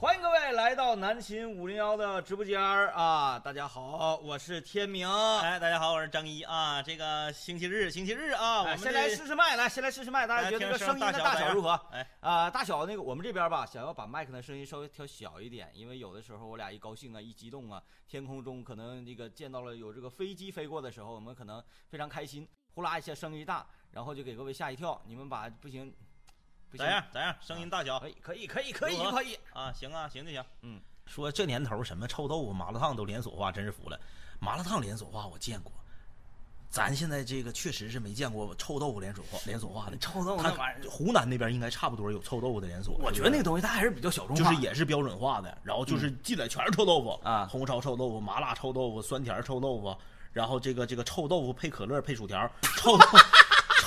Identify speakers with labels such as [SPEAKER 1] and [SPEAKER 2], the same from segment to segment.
[SPEAKER 1] 欢迎各位来到南秦五零幺的直播间儿啊！大家好，我是天明。
[SPEAKER 2] 哎，大家好，我是张一啊。这个星期日，星期日啊，我们
[SPEAKER 1] 哎先来试试麦，来，先来试试麦，大家觉得这个声音的
[SPEAKER 2] 大小
[SPEAKER 1] 如何？
[SPEAKER 2] 哎，
[SPEAKER 1] 啊、大小那个我们这边吧，想要把麦克的声音稍微调小一点，因为有的时候我俩一高兴啊，一激动啊，天空中可能这个见到了有这个飞机飞过的时候，我们可能非常开心，呼啦一下声音大，然后就给各位吓一跳。你们把不行，不行
[SPEAKER 2] 咋，样？咋样？声音大小
[SPEAKER 1] 可以，可以，可以，可以，可以。
[SPEAKER 2] 啊？行啊，行就行。
[SPEAKER 1] 嗯，
[SPEAKER 2] 说这年头什么臭豆腐、麻辣烫都连锁化，真是服了。麻辣烫连锁化我见过，咱现在这个确实是没见过臭豆腐连锁化连锁化的。
[SPEAKER 1] 臭豆腐那玩意儿，
[SPEAKER 2] 湖南那边应该差不多有臭豆腐的连锁。
[SPEAKER 1] 我觉得那个东西它还是比较小众
[SPEAKER 2] 就，是也是标准化的，然后就是进来全是臭豆腐
[SPEAKER 1] 啊
[SPEAKER 2] 红烧臭豆腐、麻辣臭豆腐、酸甜臭豆腐，然后这个这个臭豆腐配可乐配薯条，臭豆腐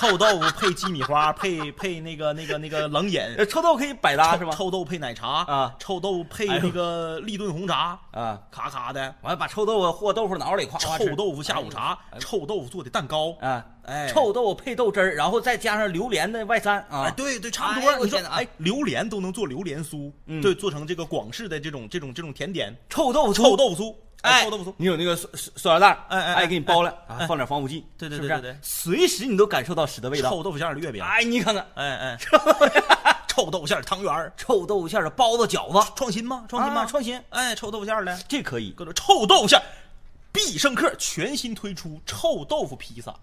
[SPEAKER 2] 臭豆腐配鸡米花配配那个那个那个冷饮，
[SPEAKER 1] 呃 臭豆腐可以百搭是吧？
[SPEAKER 2] 臭豆腐配奶茶
[SPEAKER 1] 啊。
[SPEAKER 2] 臭豆
[SPEAKER 1] 腐配
[SPEAKER 2] 那个立顿红茶，
[SPEAKER 1] 啊，
[SPEAKER 2] 咔咔的，
[SPEAKER 1] 完了把臭豆腐和豆腐脑里夸
[SPEAKER 2] 臭豆腐下午茶臭豆腐做的蛋糕，
[SPEAKER 1] 啊，
[SPEAKER 2] 哎，
[SPEAKER 1] 臭豆腐配豆汁儿，然后再加上榴莲的外三啊，
[SPEAKER 2] 哎，对对，差不
[SPEAKER 1] 哎
[SPEAKER 2] 多。你说哎，榴莲都能做榴莲酥，
[SPEAKER 1] 嗯。
[SPEAKER 2] 对，做成这个广式的这种这种这种甜点，
[SPEAKER 1] 臭豆腐
[SPEAKER 2] 臭豆腐酥，
[SPEAKER 1] 哎，
[SPEAKER 2] 臭豆腐酥。
[SPEAKER 1] 你有那个塑塑塑料袋儿，
[SPEAKER 2] 哎哎
[SPEAKER 1] 给你包了啊，
[SPEAKER 2] 哎
[SPEAKER 1] 放点防腐剂，
[SPEAKER 2] 对对对对对。
[SPEAKER 1] 随时你都感受到屎的味道。
[SPEAKER 2] 臭豆腐馅的月饼，
[SPEAKER 1] 哎，你看看，
[SPEAKER 2] 哎哎，臭豆腐馅儿的汤圆，
[SPEAKER 1] 臭豆腐馅的包子、饺子，
[SPEAKER 2] 创新吗？创新吗？
[SPEAKER 1] 啊创新，
[SPEAKER 2] 哎，臭豆腐馅的，
[SPEAKER 1] 这可以。
[SPEAKER 2] 各种臭豆腐馅。必胜客全新推出臭豆腐披萨，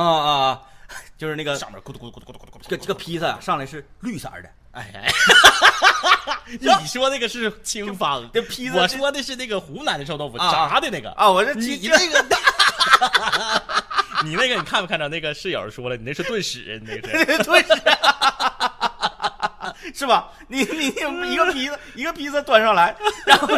[SPEAKER 1] 啊啊啊！就是那个
[SPEAKER 2] 上面咕嘟咕嘟咕嘟咕嘟咕嘟，
[SPEAKER 1] 这个这个披萨上来是绿色的，
[SPEAKER 2] 哎，你说那个是清方，
[SPEAKER 1] 这披萨
[SPEAKER 2] 我说的是那个湖南的臭豆腐炸的那个。
[SPEAKER 1] 啊，我是
[SPEAKER 2] 你那个，你那个你看没看着？那个室友说了，你那是炖屎，你那是。
[SPEAKER 1] 对是，是吧？你你一个披萨一个披萨端上来，然后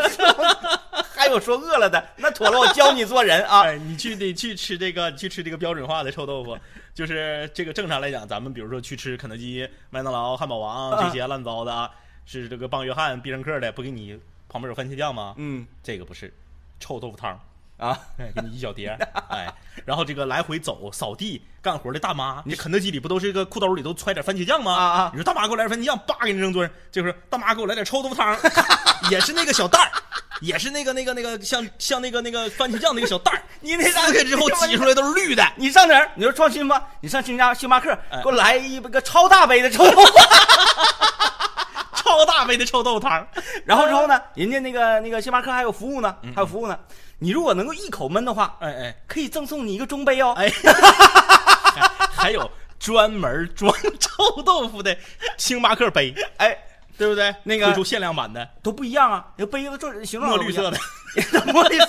[SPEAKER 1] 还有说饿了的，那妥了，我教你做人啊！
[SPEAKER 2] 哎，你去得去吃这个，去吃这个标准化的臭豆腐，就是这个正常来讲，咱们比如说去吃肯德基、麦当劳、汉堡王
[SPEAKER 1] 啊
[SPEAKER 2] 这些乱糟的啊，是这个棒约翰、必胜客的，不给你旁边有番茄酱吗？
[SPEAKER 1] 嗯
[SPEAKER 2] 这个不是，臭豆腐汤。
[SPEAKER 1] 啊，
[SPEAKER 2] 哎，给你一小碟，哎，然后这个来回走扫地干活的大妈，你肯德基里不都是一个裤兜里都揣点番茄酱吗？
[SPEAKER 1] 啊啊
[SPEAKER 2] 你说大妈给我来点番茄酱，叭给你扔桌上，就是大妈给我来点臭豆腐汤，也是那个小袋儿，也是那个那个那个像像那个那个番茄酱那个小袋儿，
[SPEAKER 1] 你那
[SPEAKER 2] 撕开之后挤出来都是绿的，
[SPEAKER 1] 你上哪儿？你说创新吧？你上新家星巴克，
[SPEAKER 2] 哎
[SPEAKER 1] 给我来一个超大杯的臭豆腐。
[SPEAKER 2] 超大杯的臭豆腐汤，
[SPEAKER 1] 然后之后呢，人家那个那个星巴克还有服务呢，还有服务呢。你如果能够一口闷的话，
[SPEAKER 2] 哎哎
[SPEAKER 1] 可以赠送你一个中杯哦。
[SPEAKER 2] 哎，还 还有专门装 臭豆腐的星巴克杯，
[SPEAKER 1] 哎，
[SPEAKER 2] 对不对？
[SPEAKER 1] 那个
[SPEAKER 2] 推出限量版的
[SPEAKER 1] 都不一样啊，那个杯子做形状
[SPEAKER 2] 墨绿色的，
[SPEAKER 1] 墨绿色。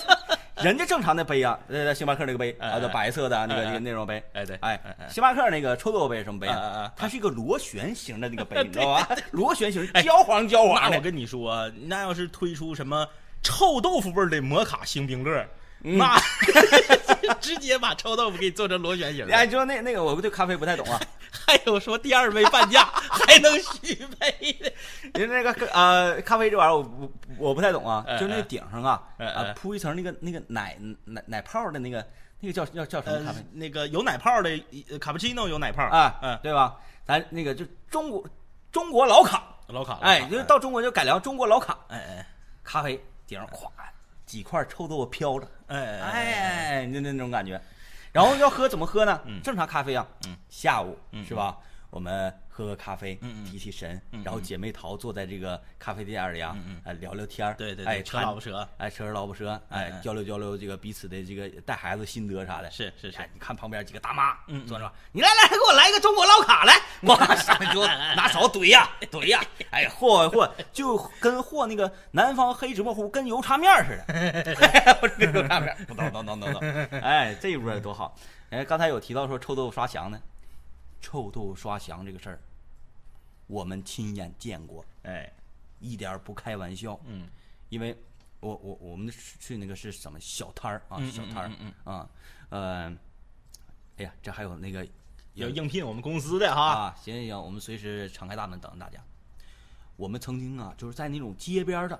[SPEAKER 1] 人家正常的杯啊，呃，星巴克那个杯
[SPEAKER 2] 哎
[SPEAKER 1] 啊，就白色的那个
[SPEAKER 2] 哎
[SPEAKER 1] 那个那种杯。
[SPEAKER 2] 哎对
[SPEAKER 1] 哎
[SPEAKER 2] 哎哎，
[SPEAKER 1] 星巴克那个臭豆腐杯什么杯
[SPEAKER 2] 哎哎哎
[SPEAKER 1] 啊？它是一个螺旋形的那个杯，
[SPEAKER 2] 对
[SPEAKER 1] 你知道吧？螺旋形，
[SPEAKER 2] 哎
[SPEAKER 1] 焦黄焦黄的。
[SPEAKER 2] 那我跟你说，那要是推出什么臭豆腐味儿的摩卡星冰乐，那 直接把臭豆腐给你做成螺旋形。
[SPEAKER 1] 哎，你说那那个我对咖啡不太懂啊，
[SPEAKER 2] 还有说第二杯半价 还能续杯的，
[SPEAKER 1] 因为那个呃咖啡这玩意儿我我我不太懂啊，
[SPEAKER 2] 哎
[SPEAKER 1] 就那顶上啊
[SPEAKER 2] 哎哎。
[SPEAKER 1] 啊铺一层那个那个奶奶奶泡的那个那个叫叫叫什么咖啡？
[SPEAKER 2] 呃，那个有奶泡的呃卡布奇诺有奶泡。
[SPEAKER 1] 啊？
[SPEAKER 2] 嗯，
[SPEAKER 1] 对吧？咱那个就中国中国老卡，
[SPEAKER 2] 老卡，
[SPEAKER 1] 哎，就是到中国就改良中国老卡
[SPEAKER 2] 哎哎。
[SPEAKER 1] 咖啡顶上咵几块臭豆腐飘着，
[SPEAKER 2] 哎哎
[SPEAKER 1] 哎，那种感觉。然后要喝怎么喝呢？
[SPEAKER 2] 嗯
[SPEAKER 1] 正常咖啡啊，
[SPEAKER 2] 嗯
[SPEAKER 1] 下午
[SPEAKER 2] 嗯
[SPEAKER 1] 是吧？我们喝个咖啡，提提神，
[SPEAKER 2] 嗯
[SPEAKER 1] 然后姐妹淘坐在这个咖啡店里啊聊聊天
[SPEAKER 2] 对对对，扯
[SPEAKER 1] 谈
[SPEAKER 2] 老婆舌，
[SPEAKER 1] 哎扯扯老婆舌，哎交流交流这个彼此的这个带孩子心得啥的。
[SPEAKER 2] 是是是。
[SPEAKER 1] 哎，你看旁边几个大妈，
[SPEAKER 2] 嗯嗯。
[SPEAKER 1] 坐着吧，你来来，给我来一个中国老卡来，哇，上来就拿勺怼呀怼呀，哎嚯嚯就跟和那个南方黑芝麻糊跟油茶面似的，不是跟油茶面儿，等等等等等，哎，这一波多好。哎，刚才有提到说臭豆腐刷墙呢，臭豆腐刷墙这个事儿，我们亲眼见过，
[SPEAKER 2] 哎，
[SPEAKER 1] 一点儿不开玩笑。
[SPEAKER 2] 嗯
[SPEAKER 1] 因为我我我们去那个是什么小摊儿啊，
[SPEAKER 2] 嗯
[SPEAKER 1] 小摊儿
[SPEAKER 2] 嗯
[SPEAKER 1] 啊，呃，哎呀，这还有那个
[SPEAKER 2] 要应聘我们公司的哈，
[SPEAKER 1] 啊，行行行，我们随时敞开大门等着大家。我们曾经啊，就是在那种街边的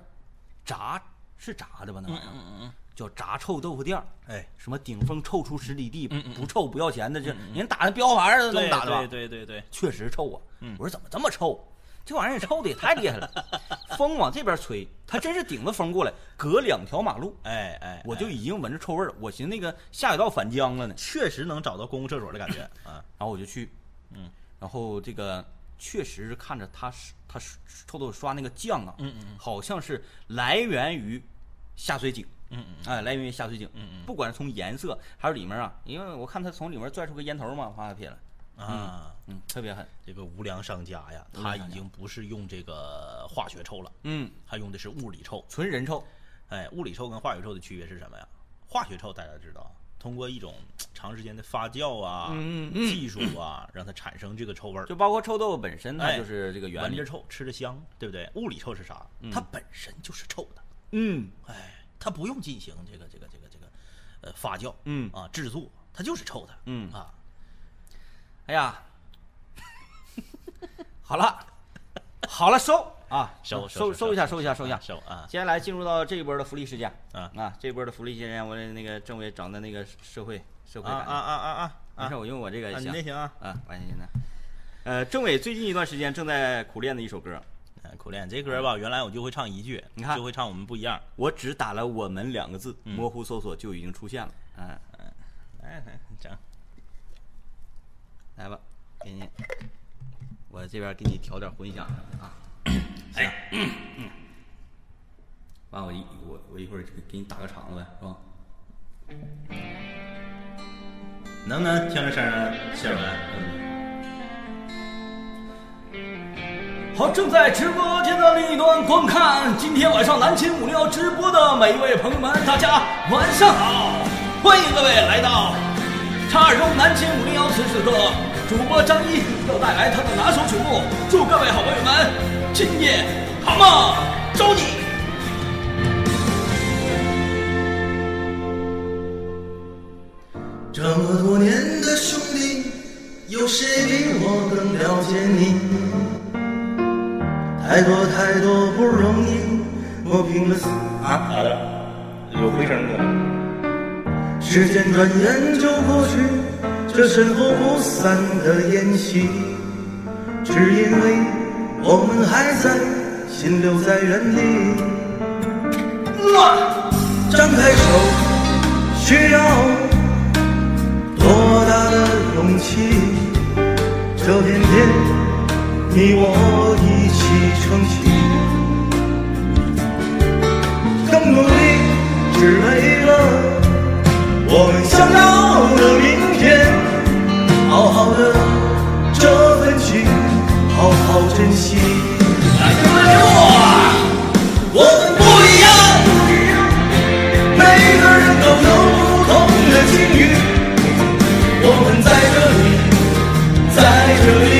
[SPEAKER 1] 炸是炸的吧？那玩意儿、
[SPEAKER 2] 嗯嗯
[SPEAKER 1] 叫炸臭豆腐店儿，
[SPEAKER 2] 哎，
[SPEAKER 1] 什么顶风臭出十里地，
[SPEAKER 2] 嗯嗯嗯
[SPEAKER 1] 不臭不要钱的，这人打的标牌儿都这么打的吧？
[SPEAKER 2] 对对对对，
[SPEAKER 1] 确实臭啊！
[SPEAKER 2] 嗯
[SPEAKER 1] 我说怎么这么臭？这玩意儿臭的也太厉害了，风往这边吹，它真是顶着风过来，隔两条马路，
[SPEAKER 2] 哎哎，
[SPEAKER 1] 我就
[SPEAKER 2] 哎
[SPEAKER 1] 已经闻着臭味儿了。我寻思那个下水道反浆了呢，
[SPEAKER 2] 确实能找到公共厕所的感觉啊。
[SPEAKER 1] 然后我就去，
[SPEAKER 2] 嗯，
[SPEAKER 1] 然后这个确实是看着它是它是臭豆腐刷那个酱啊，
[SPEAKER 2] 嗯嗯嗯
[SPEAKER 1] 好像是来源于下水井。
[SPEAKER 2] 嗯嗯
[SPEAKER 1] 哎，来源于下水井，
[SPEAKER 2] 嗯嗯
[SPEAKER 1] 不管是从颜色还是里面啊，因为我看他从里面拽出个烟头嘛，啪撇了，
[SPEAKER 2] 啊，
[SPEAKER 1] 嗯，特别狠，
[SPEAKER 2] 这个无良商家呀，他已经不是用这个化学臭了，
[SPEAKER 1] 嗯，
[SPEAKER 2] 他用的是物理臭。
[SPEAKER 1] 纯人臭，
[SPEAKER 2] 哎，物理臭跟化学臭的区别是什么呀？化学臭大家知道，通过一种长时间的发酵啊、
[SPEAKER 1] 嗯嗯嗯
[SPEAKER 2] 技术啊，让它产生这个臭味儿。
[SPEAKER 1] 就包括臭豆腐本身，它
[SPEAKER 2] 哎
[SPEAKER 1] 就是这个原理
[SPEAKER 2] 闻着，臭，吃着香，对不对？物理臭是啥？它本身就是臭的，
[SPEAKER 1] 嗯
[SPEAKER 2] 哎，它不用进行这个这个这个这个呃发酵，
[SPEAKER 1] 嗯。
[SPEAKER 2] 啊制作，它就是臭的，
[SPEAKER 1] 嗯。
[SPEAKER 2] 啊，
[SPEAKER 1] 哎呀，好了，好了，收啊，
[SPEAKER 2] 收
[SPEAKER 1] 收收一下，收一下，收一下。
[SPEAKER 2] 收啊，
[SPEAKER 1] 接下来进入到这一波的福利事件
[SPEAKER 2] 啊。
[SPEAKER 1] 啊，这一波的福利事件，我那个政委整的那个社会社会感，
[SPEAKER 2] 啊啊啊啊啊。
[SPEAKER 1] 没事，我用我这个
[SPEAKER 2] 行！你
[SPEAKER 1] 行
[SPEAKER 2] 那行啊，
[SPEAKER 1] 啊，完现在。呃，政委最近一段时间正在苦练的一首歌，
[SPEAKER 2] 哎苦练。这歌吧，原来我就会唱一句，
[SPEAKER 1] 你看。
[SPEAKER 2] 就会唱我们不一样，
[SPEAKER 1] 我只打了“我们”两个字，
[SPEAKER 2] 嗯。
[SPEAKER 1] 模糊搜索就已经出现了。嗯，
[SPEAKER 2] 哎，哎整，
[SPEAKER 1] 来吧，给你，我这边给你调点混响啊。哎，完我一我我一会儿给给你打个场子呗，是吧？
[SPEAKER 2] 能不能听着声儿谢尔文？
[SPEAKER 1] 好，正在直播间的另一端观看今天晚上南秦五零幺直播的每一位朋友们，大家晚上好！欢迎各位来到叉二中南秦五零幺。此时此刻，主播张一要带来他的拿手曲目，祝各位好朋友们今夜好梦周你。
[SPEAKER 3] 这么多年的兄弟，有谁比我更了解你？太多太多不容易，磨平了死啊！
[SPEAKER 2] 好的，有回声的。
[SPEAKER 3] 时间转眼就过去，这身后不散的宴席，只因为我们还在，心留在原地。张开手，需要多大的勇气？这片天，你我一起撑起，更努力，只为了。我们想要的明天，好好的这份情，好好珍惜。我们不一样，每个人都有不同的境遇。我们在这里，在这里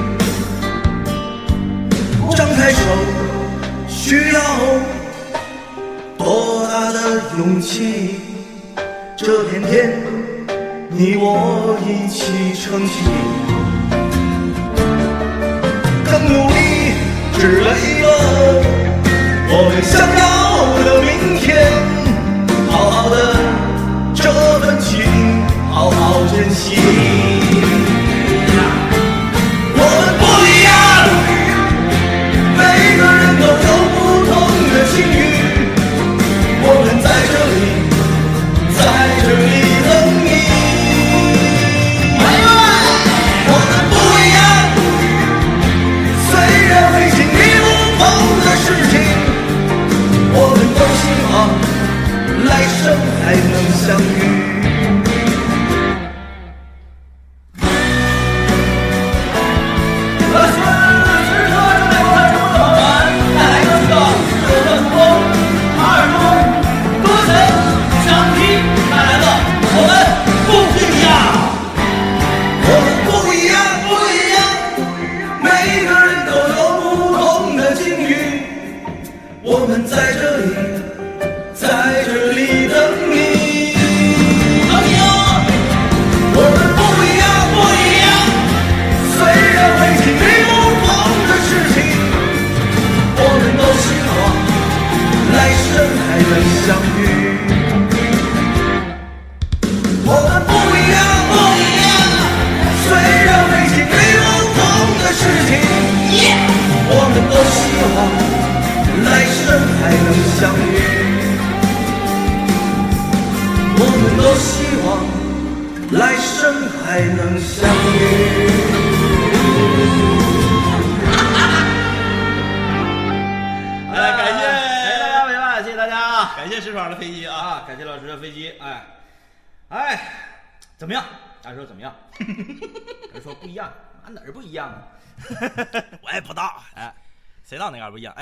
[SPEAKER 3] 张开手，需要多大的勇气？这片天，你我一起撑起。更努力，只为了我们想要的明天。好好的这份情，好好珍惜。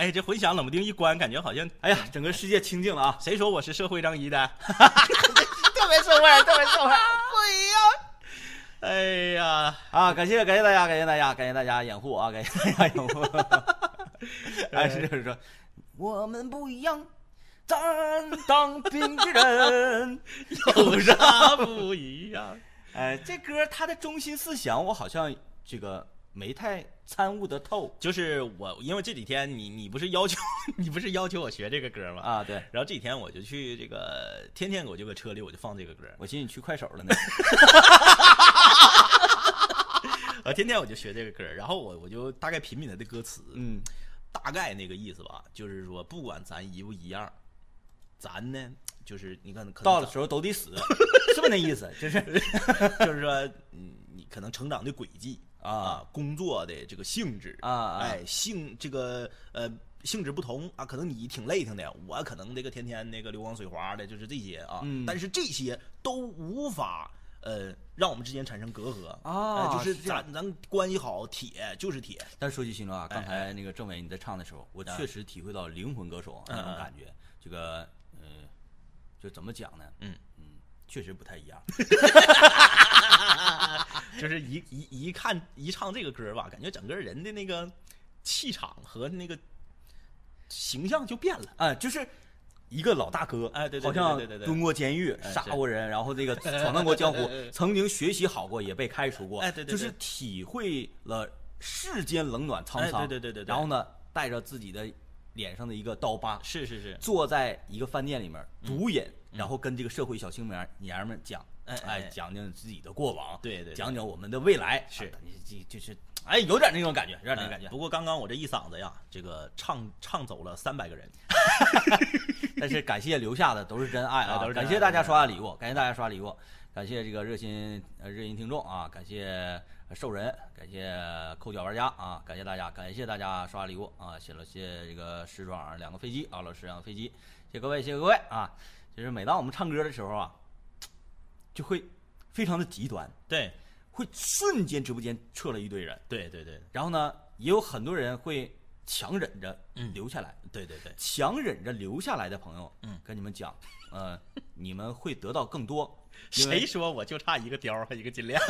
[SPEAKER 2] 哎，这混响冷不丁一关，感觉好像
[SPEAKER 1] 哎呀，整个世界清静了啊！
[SPEAKER 2] 谁说我是社会张一的？
[SPEAKER 1] 特别社会，特别社会，不一样。
[SPEAKER 2] 哎呀，
[SPEAKER 1] 啊，感谢感谢大家，感谢大家，感谢大家掩护啊，感谢大家掩护。哎，是就是说，我们不一样，咱当兵的人
[SPEAKER 2] 有啥不一样？
[SPEAKER 1] 哎，这歌它的中心思想，我好像这个没太参悟的透
[SPEAKER 2] 就是我，因为这几天你你不是要求 你不是要求我学这个歌吗？
[SPEAKER 1] 啊。对，
[SPEAKER 2] 然后这几天我就去这个，天天我就搁车里我就放这个歌，
[SPEAKER 1] 我寻思你去快手了呢。
[SPEAKER 2] 我 天天我就学这个歌，然后我我就大概品品它的歌词，
[SPEAKER 1] 嗯，
[SPEAKER 2] 大概那个意思吧，就是说不管咱一不一样，咱呢就是你看
[SPEAKER 1] 到了时候都得死，是不是那意思？就是
[SPEAKER 2] 就是说，嗯，你可能成长的轨迹
[SPEAKER 1] 啊，
[SPEAKER 2] 工作的这个性质
[SPEAKER 1] 啊啊
[SPEAKER 2] 哎，性这个呃性质不同啊，可能你挺累挺的，我可能这个天天那个流光水滑的，就是这些啊，
[SPEAKER 1] 嗯。
[SPEAKER 2] 但是这些都无法。呃，让我们之间产生隔阂
[SPEAKER 1] 啊
[SPEAKER 2] 呃就是
[SPEAKER 1] 是
[SPEAKER 2] 咱咱关系好，铁就是铁，
[SPEAKER 1] 但是说句心里话，刚
[SPEAKER 2] 哎。
[SPEAKER 1] 才那个政委你在唱的时候，我确实体会到灵魂歌手那种
[SPEAKER 2] 嗯嗯。
[SPEAKER 1] 感觉。这个，呃，就怎么讲呢？
[SPEAKER 2] 嗯
[SPEAKER 1] 嗯，确实不太一样。
[SPEAKER 2] 就是一一一看一唱这个歌吧，感觉整个人的那个气场和那个形象就变了。
[SPEAKER 1] 啊，就是一个老大哥，
[SPEAKER 2] 哎对对
[SPEAKER 1] 好像
[SPEAKER 2] 对对对对对
[SPEAKER 1] 蹲过监狱，
[SPEAKER 2] 哎
[SPEAKER 1] 杀过人，然后这个闯荡过江湖，曾经学习好过，也被开除过，
[SPEAKER 2] 哎对对对
[SPEAKER 1] 就是体会了世间冷暖沧
[SPEAKER 2] 哎
[SPEAKER 1] 桑，
[SPEAKER 2] 对对对对对
[SPEAKER 1] 然后呢，带着自己的脸上的一个刀疤，
[SPEAKER 2] 是是是，
[SPEAKER 1] 坐在一个饭店里面独饮，然后跟这个社会小青年娘们讲，
[SPEAKER 2] 哎
[SPEAKER 1] 讲讲自己的过往，
[SPEAKER 2] 对对对。
[SPEAKER 1] 讲讲我们的未来，
[SPEAKER 2] 是。
[SPEAKER 1] 啊你这就是，哎，有点那种感觉，有点那种感觉。
[SPEAKER 2] 哎。不过刚刚我这一嗓子呀，这个唱唱走了三百个人。
[SPEAKER 1] 但是感谢留下的都是真爱啊！感谢大家刷的礼物，感谢大家刷礼物，感谢这个热心呃热心听众啊，感谢兽人，感谢抠脚玩家啊，感谢大家，感谢大家刷礼物啊！谢了谢这个石爽两个飞机啊，老师两个飞机，谢谢各位，谢谢各位啊！就是每当我们唱歌的时候啊，就会非常的极端，
[SPEAKER 2] 对
[SPEAKER 1] 会瞬间直播间撤了一堆人，
[SPEAKER 2] 对对对
[SPEAKER 1] 然后呢，也有很多人会强忍着
[SPEAKER 2] 嗯
[SPEAKER 1] 留下来。
[SPEAKER 2] 对对对，
[SPEAKER 1] 强忍着留下来的朋友，
[SPEAKER 2] 嗯，
[SPEAKER 1] 跟你们讲，呃，你们会得到更多。
[SPEAKER 2] 谁说我就差一个貂儿和一个金链？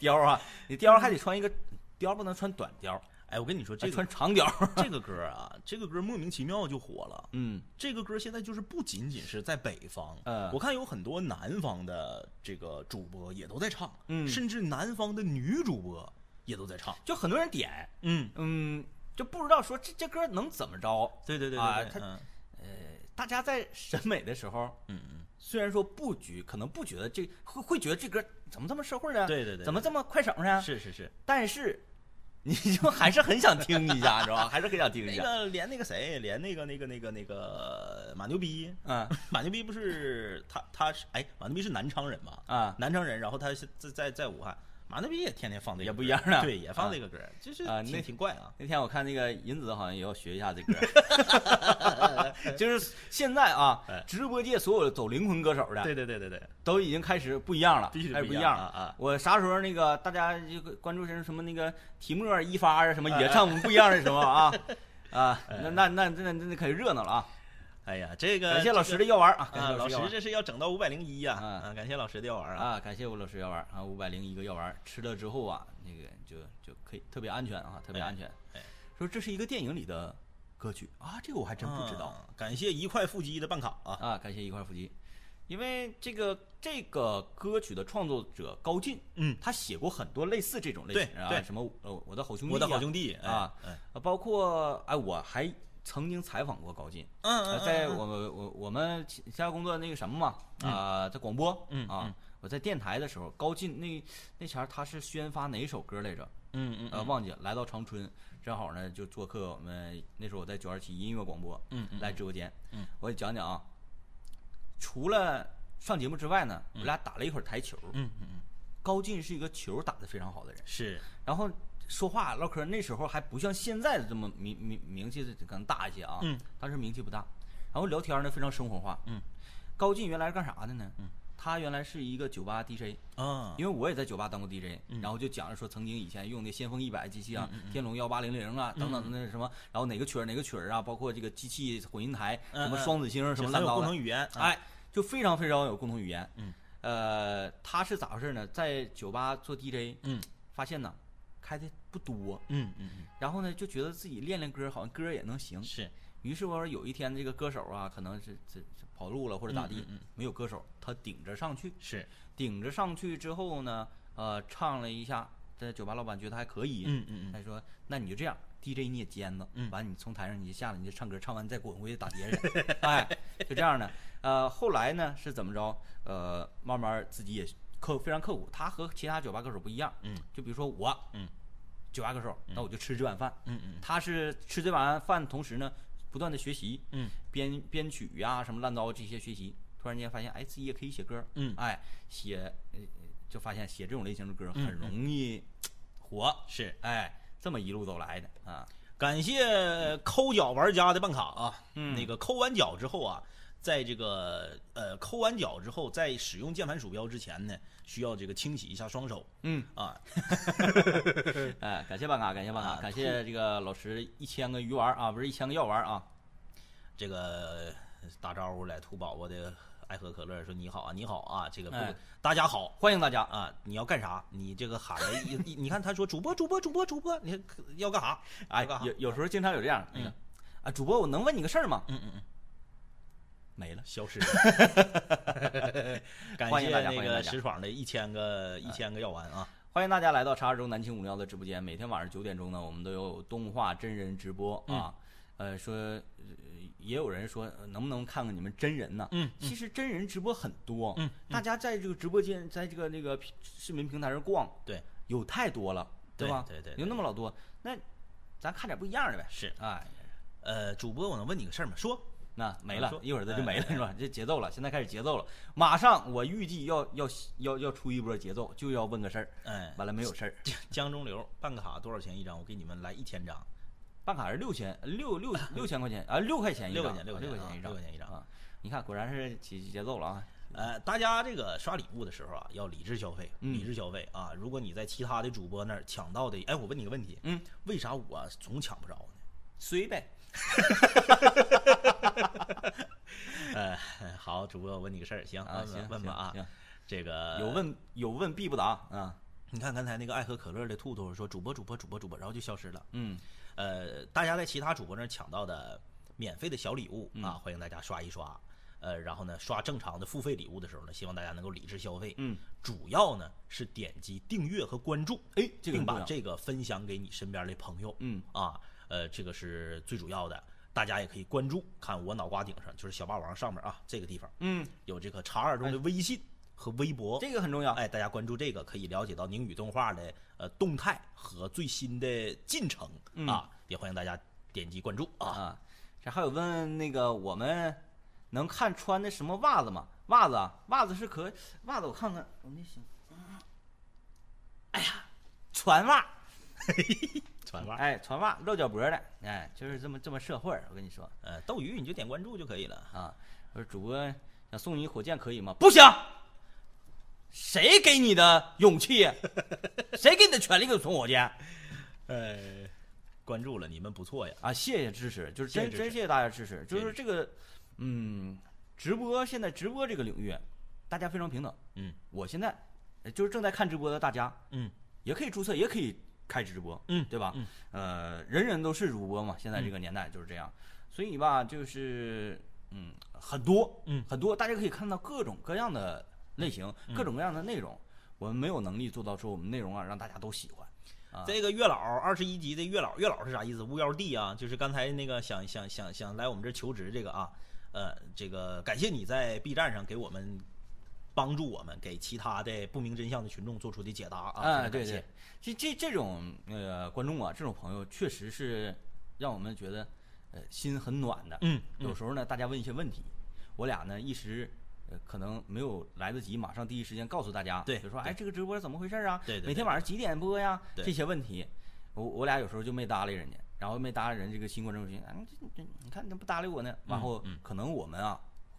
[SPEAKER 1] 貂儿啊？你貂儿还得穿一个貂儿，不能穿短貂，
[SPEAKER 2] 哎，我跟你说，这个
[SPEAKER 1] 穿长貂。
[SPEAKER 2] 这 个歌啊，这个歌莫名其妙就火了。
[SPEAKER 1] 嗯，
[SPEAKER 2] 这个歌现在就是不仅仅是在北方，
[SPEAKER 1] 嗯
[SPEAKER 2] 我看有很多南方的这个主播也都在唱，
[SPEAKER 1] 嗯
[SPEAKER 2] 甚至南方的女主播也都在唱，
[SPEAKER 1] 就很多人点，
[SPEAKER 2] 嗯，
[SPEAKER 1] 嗯，就不知道说这这歌能怎么着。
[SPEAKER 2] 对对对
[SPEAKER 1] 啊他
[SPEAKER 2] 对对，嗯
[SPEAKER 1] 大家在审美的时候，
[SPEAKER 2] 嗯嗯，
[SPEAKER 1] 虽然说不觉，可能不觉得这会会觉得这歌怎么这么社会呢？
[SPEAKER 2] 对对对
[SPEAKER 1] 怎么这么快省呢？，
[SPEAKER 2] 是是是，
[SPEAKER 1] 但是你就还是很想听一下，是吧？还是很想听一下那。
[SPEAKER 2] 个连那个谁，连那个那个那个那个马牛逼，
[SPEAKER 1] 嗯
[SPEAKER 2] 马牛逼不是他他是哎，马牛逼是南昌人嘛？
[SPEAKER 1] 啊
[SPEAKER 2] 南昌人，然后他是在在在武汉，马牛逼也天天放这个，
[SPEAKER 1] 也不一样啊
[SPEAKER 2] 对，也放
[SPEAKER 1] 啊
[SPEAKER 2] 这个歌，就是挺
[SPEAKER 1] 啊那
[SPEAKER 2] 挺怪啊。
[SPEAKER 1] 那天我看那个银子好像也要学一下这歌，就是现在啊
[SPEAKER 2] 哎，
[SPEAKER 1] 直播界所有的走灵魂歌手的，
[SPEAKER 2] 对对对对对，
[SPEAKER 1] 都已经开始不一样了，
[SPEAKER 2] 必须得
[SPEAKER 1] 开始不一
[SPEAKER 2] 样
[SPEAKER 1] 了
[SPEAKER 2] 啊啊
[SPEAKER 1] 我啥时候那个大家就关注什么什么那个提莫一发啊什么
[SPEAKER 2] 哎
[SPEAKER 1] 也唱不一样的时候啊啊，那那那那那那可热闹了啊！
[SPEAKER 2] 哎呀，这个
[SPEAKER 1] 感谢老
[SPEAKER 2] 师
[SPEAKER 1] 的药丸啊，
[SPEAKER 2] 老
[SPEAKER 1] 师
[SPEAKER 2] 这是要整到五百零一呀，
[SPEAKER 1] 啊
[SPEAKER 2] 啊，感谢老师的药丸啊，
[SPEAKER 1] 啊，感谢我老师药丸啊，五百零一个药丸吃了之后啊，那个就就可以特别安全啊，特别安全
[SPEAKER 2] 哎。
[SPEAKER 1] 说这是一个电影里的歌曲啊，这个我还真不知道。
[SPEAKER 2] 啊。感谢一块腹肌的办卡啊，
[SPEAKER 1] 啊，感谢一块腹肌，因为这个这个歌曲的创作者高进，
[SPEAKER 2] 嗯
[SPEAKER 1] 他写过很多类似这种类型啊，
[SPEAKER 2] 对对
[SPEAKER 1] 什么呃我的好兄弟、
[SPEAKER 2] 我的好兄弟
[SPEAKER 1] 啊包括哎我还曾经采访过高进，
[SPEAKER 2] 嗯
[SPEAKER 1] 呃在我们我我们其其他工作那个什么嘛，啊，在广播，啊
[SPEAKER 2] 嗯啊，
[SPEAKER 1] 我在电台的时候，高进那那前儿他是宣发哪首歌来着？
[SPEAKER 2] 嗯嗯
[SPEAKER 1] 呃，忘记了。来到长春，正好呢就做客我们那时候我在九二七音乐广播，
[SPEAKER 2] 嗯嗯
[SPEAKER 1] 来直播间，
[SPEAKER 2] 嗯，
[SPEAKER 1] 我给讲讲啊。除了上节目之外呢，我俩打了一会儿台球。
[SPEAKER 2] 嗯嗯嗯，
[SPEAKER 1] 高进是一个球打得非常好的人，
[SPEAKER 2] 是
[SPEAKER 1] 然后说话唠嗑，那时候还不像现在的这么名名名气可能大一些啊，
[SPEAKER 2] 嗯，
[SPEAKER 1] 当时名气不大。然后聊天呢非常生活化，
[SPEAKER 2] 嗯，
[SPEAKER 1] 高进原来是干啥的呢？
[SPEAKER 2] 嗯，
[SPEAKER 1] 他原来是一个酒吧 DJ，
[SPEAKER 2] 啊，
[SPEAKER 1] 因为我也在酒吧当过 DJ，、
[SPEAKER 2] 嗯。
[SPEAKER 1] 然后就讲了说曾经以前用的先锋一百机器啊、天龙幺八零零啊等等的那什么，然后哪个曲儿哪个曲儿啊，包括这个机器混音台，什么双子星什么乱糟的，
[SPEAKER 2] 同语言，啊，
[SPEAKER 1] 哎，就非常非常有共同语言。
[SPEAKER 2] 嗯，
[SPEAKER 1] 呃，他是咋回事呢？在酒吧做 DJ，
[SPEAKER 2] 嗯，
[SPEAKER 1] 发现呢开的不多，
[SPEAKER 2] 嗯嗯嗯，
[SPEAKER 1] 然后呢就觉得自己练练歌，好像歌也能行。
[SPEAKER 2] 是，
[SPEAKER 1] 于是我有一天这个歌手啊，可能是这这跑路了或者咋地，没有歌手，他顶着上去，
[SPEAKER 2] 是，
[SPEAKER 1] 顶着上去之后呢，呃，唱了一下，这酒吧老板觉得还可以，
[SPEAKER 2] 嗯嗯嗯，
[SPEAKER 1] 他说那你就这样，DJ 你也尖子，
[SPEAKER 2] 嗯。
[SPEAKER 1] 完你从台上你就下来，你就唱歌，唱完再滚回去打碟去，哎，就这样的。呃，后来呢是怎么着？呃，慢慢自己也刻非常刻苦，他和其他酒吧歌手不一样，
[SPEAKER 2] 嗯，
[SPEAKER 1] 就比如说我，
[SPEAKER 2] 嗯，
[SPEAKER 1] 酒吧歌手，那我就吃这碗饭，
[SPEAKER 2] 嗯嗯
[SPEAKER 1] 他是吃这碗饭同时呢，不断的学习，
[SPEAKER 2] 嗯，
[SPEAKER 1] 编编曲呀、什么乱糟这些学习，突然间发现，哎，自己也可以写歌，
[SPEAKER 2] 嗯。
[SPEAKER 1] 哎，写，呃就发现写这种类型的歌
[SPEAKER 2] 嗯
[SPEAKER 1] 很容易火，
[SPEAKER 2] 是。
[SPEAKER 1] 哎，这么一路走来的啊，
[SPEAKER 2] 感谢抠脚玩家的办卡啊，
[SPEAKER 1] 嗯。
[SPEAKER 2] 那个抠完脚之后啊，在这个呃抠完脚之后，在使用键盘鼠标之前呢，需要这个清洗一下双手
[SPEAKER 1] 嗯，
[SPEAKER 2] 啊。
[SPEAKER 1] 哎，感谢办卡，感谢办卡，
[SPEAKER 2] 啊
[SPEAKER 1] 感谢这个老师一千个鱼丸啊，不是一千个药丸啊，
[SPEAKER 2] 这个打招呼来，兔宝宝的爱喝可乐说你好啊，你好啊，这个不、
[SPEAKER 1] 哎
[SPEAKER 2] 大家好
[SPEAKER 1] 欢迎大家。
[SPEAKER 2] 啊，你要干啥？你这个喊了一，一你看他说主播主播主播主播，你要干啥？
[SPEAKER 1] 哎
[SPEAKER 2] 要干，啥
[SPEAKER 1] 有有时候经常有这样那个
[SPEAKER 2] 嗯，
[SPEAKER 1] 啊，主播，我能问你个事儿吗？
[SPEAKER 2] 嗯嗯嗯，
[SPEAKER 1] 没了。
[SPEAKER 2] 消失了。感谢
[SPEAKER 1] 大家
[SPEAKER 2] 那
[SPEAKER 1] 欢迎大家
[SPEAKER 2] 个石闯的一千个一千个药丸啊。
[SPEAKER 1] 欢迎大家来到茶二中南青五零幺的直播间。每天晚上九点钟呢，我们都有动画真人直播啊。呃，说、呃也有人说、呃能不能看看你们真人呢？
[SPEAKER 2] 嗯
[SPEAKER 1] 其实真人直播很多，
[SPEAKER 2] 嗯
[SPEAKER 1] 大家在这个直播间，在这个那个视频平台上逛，
[SPEAKER 2] 对，
[SPEAKER 1] 有太多了，
[SPEAKER 2] 对
[SPEAKER 1] 吧？
[SPEAKER 2] 对对对
[SPEAKER 1] 有那么老多，那咱看点不一样的呗。
[SPEAKER 2] 是，
[SPEAKER 1] 哎，
[SPEAKER 2] 呃，主播，我能问你个事儿吗？说，
[SPEAKER 1] 那没了，一会儿它就没了，
[SPEAKER 2] 哎
[SPEAKER 1] 是吧？这节奏了，现在开始节奏了，马上我预计要要要要出一波节奏，就要问个事儿，
[SPEAKER 2] 哎，
[SPEAKER 1] 完了没有事儿。
[SPEAKER 2] 江中流办卡多少钱一张？我给你们来一千张，
[SPEAKER 1] 办卡是六千六六 六千块钱啊，六块钱一张，
[SPEAKER 2] 六块钱
[SPEAKER 1] 一张，
[SPEAKER 2] 六块钱一张
[SPEAKER 1] 啊！你看，果然是起节奏了啊！
[SPEAKER 2] 呃，大家这个刷礼物的时候啊，要理智消费，
[SPEAKER 1] 嗯
[SPEAKER 2] 理智消费啊！如果你在其他的主播那儿抢到的，哎，我问你个问题，
[SPEAKER 1] 嗯，
[SPEAKER 2] 为啥我总抢不着呢？
[SPEAKER 1] 随呗，
[SPEAKER 2] 呃，好，主播，我问你个事儿，行
[SPEAKER 1] 啊，
[SPEAKER 2] 问
[SPEAKER 1] 行，
[SPEAKER 2] 问问吧啊，
[SPEAKER 1] 行，
[SPEAKER 2] 这个
[SPEAKER 1] 有问有问必不答啊！
[SPEAKER 2] 你看刚才那个爱喝可乐的兔兔说主播主播主播主播，然后就消失了。
[SPEAKER 1] 嗯，
[SPEAKER 2] 呃，大家在其他主播那儿抢到的免费的小礼物
[SPEAKER 1] 嗯
[SPEAKER 2] 啊，欢迎大家刷一刷。呃，然后呢，刷正常的付费礼物的时候呢，希望大家能够理智消费。
[SPEAKER 1] 嗯，
[SPEAKER 2] 主要呢是点击订阅和关注，
[SPEAKER 1] 哎，这个
[SPEAKER 2] 并把这个分享给你身边的朋友。
[SPEAKER 1] 嗯
[SPEAKER 2] 啊，呃，这个是最主要的。大家也可以关注，看我脑瓜顶上就是小霸王上面啊，这个地方
[SPEAKER 1] 嗯，
[SPEAKER 2] 有这个茶二中的微信和微博。
[SPEAKER 1] 这个很重要。
[SPEAKER 2] 哎，大家关注这个，可以了解到宁宇动画的呃动态和最新的进程、
[SPEAKER 1] 嗯
[SPEAKER 2] 啊，也欢迎大家点击关注啊。
[SPEAKER 1] 啊，这还有问那个我们能看穿的什么袜子吗？袜子啊，袜子是可袜子，我看看，我那行，哎呀，船袜，
[SPEAKER 2] 传袜，
[SPEAKER 1] 哎，船袜露脚脖的，哎，就是这么这么社会儿，我跟你说
[SPEAKER 2] 呃，斗鱼你就点关注就可以了。
[SPEAKER 1] 啊，我说主播想送你火箭可以吗？不行，谁给你的勇气？谁给你的权利给我送火箭？
[SPEAKER 2] 呃，关注了，你们不错呀。
[SPEAKER 1] 啊，谢谢支持，就是真真谢谢大家支持。就是这个，嗯，直播现在直播这个领域，大家非常平等。
[SPEAKER 2] 嗯
[SPEAKER 1] 我现在呃就是正在看直播的大家，
[SPEAKER 2] 嗯
[SPEAKER 1] 也可以注册，也可以开直播，
[SPEAKER 2] 嗯
[SPEAKER 1] 对吧？
[SPEAKER 2] 嗯
[SPEAKER 1] 呃，人人都是主播嘛，现在这个年代就是这样，所以吧，就是嗯，很多，
[SPEAKER 2] 嗯
[SPEAKER 1] 很多，大家可以看到各种各样的类型，各种各样的内容。我们没有能力做到说我们内容啊让大家都喜欢，啊
[SPEAKER 2] 这个月老二十一级的月老，月老是啥意思？巫妖帝啊，就是刚才那个想想想想想来我们这儿求职这个啊，呃，这个感谢你在 B 站上给我们帮助我们给其他的不明真相的群众做出的解答啊，非
[SPEAKER 1] 哎，
[SPEAKER 2] 常感谢
[SPEAKER 1] 对对，这这这种呃观众啊，这种朋友确实是让我们觉得呃心很暖的。
[SPEAKER 2] 嗯
[SPEAKER 1] 有时候呢，大家问一些问题，我俩呢一时。呃，可能没有来得及马上第一时间告诉大家，
[SPEAKER 2] 对
[SPEAKER 1] 就说，哎，这个直播是怎么回事啊？
[SPEAKER 2] 对对对
[SPEAKER 1] 每天晚上几点播呀？
[SPEAKER 2] 对
[SPEAKER 1] 这些问题，我我俩有时候就没搭理人家，然后没搭理人这个新观众群，啊，这这你看你怎么不搭理我呢？然后
[SPEAKER 2] 嗯
[SPEAKER 1] 可能我们啊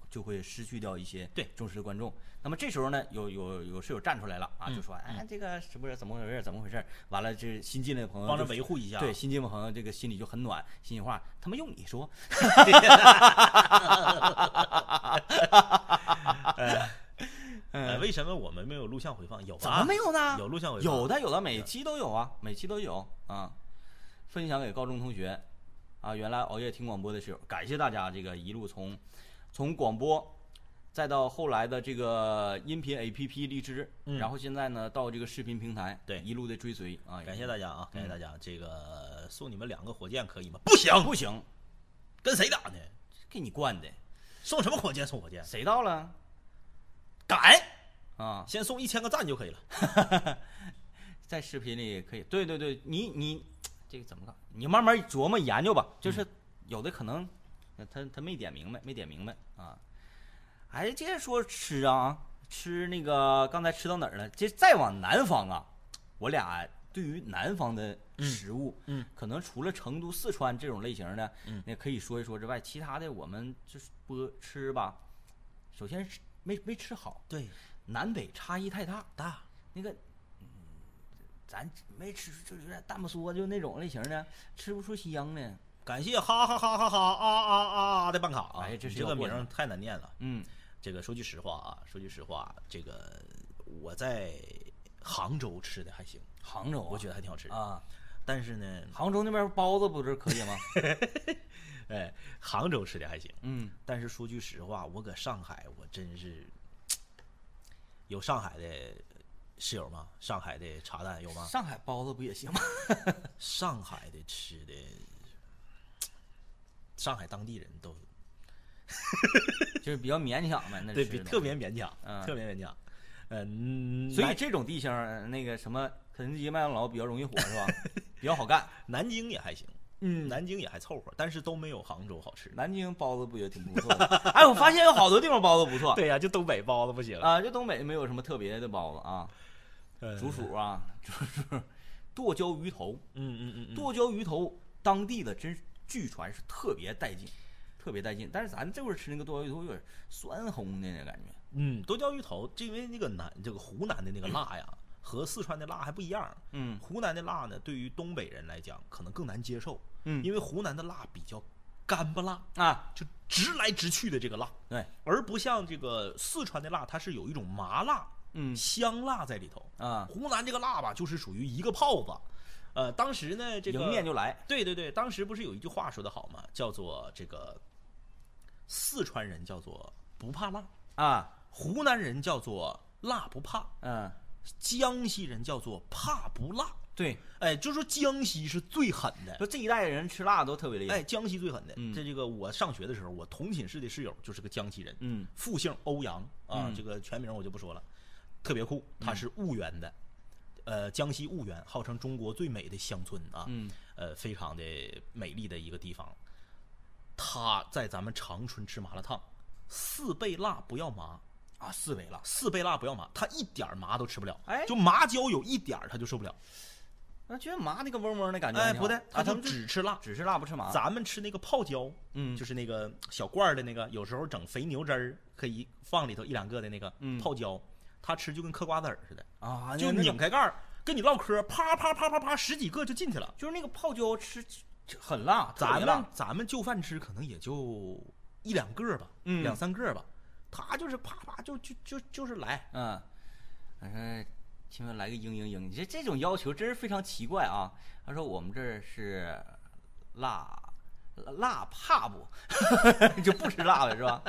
[SPEAKER 1] 就会失去掉一些
[SPEAKER 2] 对
[SPEAKER 1] 忠实的观众。那么这时候呢，有有有室友站出来了啊，
[SPEAKER 2] 嗯
[SPEAKER 1] 就说，哎，这个是不是怎么回事？怎么回事？完了，这新进来的朋友
[SPEAKER 2] 帮着维护一下。
[SPEAKER 1] 对，新进的朋友这个心里就很暖，心里话，他们用你说，
[SPEAKER 2] 呃，为什么我们没有录像回放？有吧？
[SPEAKER 1] 怎么没有呢？
[SPEAKER 2] 有录像回放，
[SPEAKER 1] 有的有的，每期都有啊，每期都有啊。分享给高中同学啊，原来熬夜听广播的室友，感谢大家这个一路从从广播，再到后来的这个音频 APP 荔枝，
[SPEAKER 2] 嗯
[SPEAKER 1] 然后现在呢到这个视频平台，
[SPEAKER 2] 对
[SPEAKER 1] 一路的追随啊，
[SPEAKER 2] 感谢大家啊，感谢
[SPEAKER 1] 嗯
[SPEAKER 2] 大家。这个送你们两个火箭可以吗？不行，
[SPEAKER 1] 不行，
[SPEAKER 2] 跟谁打呢？
[SPEAKER 1] 给你惯的，
[SPEAKER 2] 送什么火箭？送火箭？
[SPEAKER 1] 谁到了
[SPEAKER 2] 敢！
[SPEAKER 1] 啊？
[SPEAKER 2] 先送一千个赞就可以了。
[SPEAKER 1] 在视频里可以，对对对，你你这个怎么搞？你慢慢琢磨研究吧。就是有的可能呃他他没点明白，没点明白啊。哎，接着说吃啊，吃那个刚才吃到哪儿了？这再往南方啊，我俩对于南方的食物，
[SPEAKER 2] 嗯
[SPEAKER 1] 可能除了成都、四川这种类型的，
[SPEAKER 2] 嗯
[SPEAKER 1] 那可以说一说之外，其他的我们就是播吃吧。首先是没没吃好，
[SPEAKER 2] 对，
[SPEAKER 1] 南北差异太大。
[SPEAKER 2] 大
[SPEAKER 1] 那个，嗯，咱没吃，就有点淡不缩，就那种类型的，吃不出香呢。
[SPEAKER 2] 感谢哈哈哈哈哈啊啊啊的办卡啊！
[SPEAKER 1] 哎这是
[SPEAKER 2] 这个名太难念了。
[SPEAKER 1] 嗯，
[SPEAKER 2] 这个说句实话啊，说句实话，这个我在杭州吃的还行，
[SPEAKER 1] 杭州啊、
[SPEAKER 2] 我觉得还挺好吃。
[SPEAKER 1] 啊，
[SPEAKER 2] 但是呢，
[SPEAKER 1] 杭州那边包子不是可以吗？
[SPEAKER 2] 哎，杭州吃的还行。
[SPEAKER 1] 嗯，
[SPEAKER 2] 但是说句实话，我搁上海，我真是有上海的室友吗？上海的茶蛋有吗？
[SPEAKER 1] 上海包子不也行吗？
[SPEAKER 2] 上海的吃的，上海当地人都
[SPEAKER 1] 就是比较勉强呗，那
[SPEAKER 2] 对比特别勉强，
[SPEAKER 1] 嗯
[SPEAKER 2] 特别勉强。嗯，
[SPEAKER 1] 所以这种地形，那个什么肯德基、麦当劳比较容易火是吧？比较好干。
[SPEAKER 2] 南京也还行，
[SPEAKER 1] 嗯
[SPEAKER 2] 南京也还凑合，但是都没有杭州好吃。
[SPEAKER 1] 南京包子不也挺不错的？哎，我发现有好多地方包子不错。
[SPEAKER 2] 对呀、就东北包子不行。
[SPEAKER 1] 啊，就东北没有什么特别的包子啊，
[SPEAKER 2] 呃
[SPEAKER 1] 竹鼠啊，就是剁椒鱼头。
[SPEAKER 2] 嗯嗯嗯嗯，
[SPEAKER 1] 剁椒鱼头，当地的真是据传是特别带劲，特别带劲。但是咱这会儿吃那个剁椒鱼头有点酸红的那感觉。
[SPEAKER 2] 嗯，剁椒鱼头，这因为那个南这个湖南的那个辣呀，和四川的辣还不一样。
[SPEAKER 1] 嗯
[SPEAKER 2] 湖南的辣呢，对于东北人来讲可能更难接受，
[SPEAKER 1] 嗯
[SPEAKER 2] 因为湖南的辣比较干巴辣，
[SPEAKER 1] 啊，
[SPEAKER 2] 就直来直去的这个辣，
[SPEAKER 1] 对，
[SPEAKER 2] 而不像这个四川的辣，它是有一种麻辣、
[SPEAKER 1] 嗯
[SPEAKER 2] 香辣在里头。
[SPEAKER 1] 啊，
[SPEAKER 2] 湖南这个辣吧，就是属于一个泡子。呃，当时呢，这个
[SPEAKER 1] 迎面就来。
[SPEAKER 2] 对对对，当时不是有一句话说的好吗？叫做这个四川人叫做不怕辣，
[SPEAKER 1] 啊，
[SPEAKER 2] 湖南人叫做辣不怕，
[SPEAKER 1] 嗯，
[SPEAKER 2] 江西人叫做怕不辣。
[SPEAKER 1] 对，
[SPEAKER 2] 哎，就说江西是最狠的，
[SPEAKER 1] 说这一代人吃辣都特别厉害。
[SPEAKER 2] 哎，江西最狠的。
[SPEAKER 1] 嗯
[SPEAKER 2] 这这个我上学的时候，我同寝室的室友就是个江西人，
[SPEAKER 1] 嗯
[SPEAKER 2] 复姓欧阳啊，
[SPEAKER 1] 嗯
[SPEAKER 2] 这个全名我就不说了，特别酷。他是婺源的，呃，江西婺源号称中国最美的乡村啊，
[SPEAKER 1] 嗯
[SPEAKER 2] 呃，非常的美丽的一个地方。他在咱们长春吃麻辣烫，四倍辣不要麻，
[SPEAKER 1] 啊，四倍辣。
[SPEAKER 2] 四倍辣不要麻，他一点麻都吃不了，
[SPEAKER 1] 哎
[SPEAKER 2] 就麻椒有一点儿他就受不了。
[SPEAKER 1] 那觉得麻那个嗡嗡的感觉。
[SPEAKER 2] 哎，不对，他
[SPEAKER 1] 啊，他
[SPEAKER 2] 就
[SPEAKER 1] 们
[SPEAKER 2] 只吃辣。
[SPEAKER 1] 只吃辣不吃麻。
[SPEAKER 2] 咱们吃那个泡椒，
[SPEAKER 1] 嗯
[SPEAKER 2] 就是那个小罐儿的那个，有时候整肥牛汁儿可以放里头一两个的那个
[SPEAKER 1] 嗯
[SPEAKER 2] 泡椒，他吃就跟嗑瓜子儿似的，
[SPEAKER 1] 啊，
[SPEAKER 2] 就拧开盖儿跟你唠嗑，啪啪啪啪啪十几个就进去了。
[SPEAKER 1] 就是那个泡椒吃很辣，特
[SPEAKER 2] 咱们。咱们就饭吃可能也就一两个吧，
[SPEAKER 1] 嗯
[SPEAKER 2] 两三个吧，他就是啪啪就就就就是来，
[SPEAKER 1] 嗯，他说请问来个嘤嘤嘤，你这这种要求真是非常奇怪啊。他说我们这儿是辣辣怕不，就不吃辣的是吧？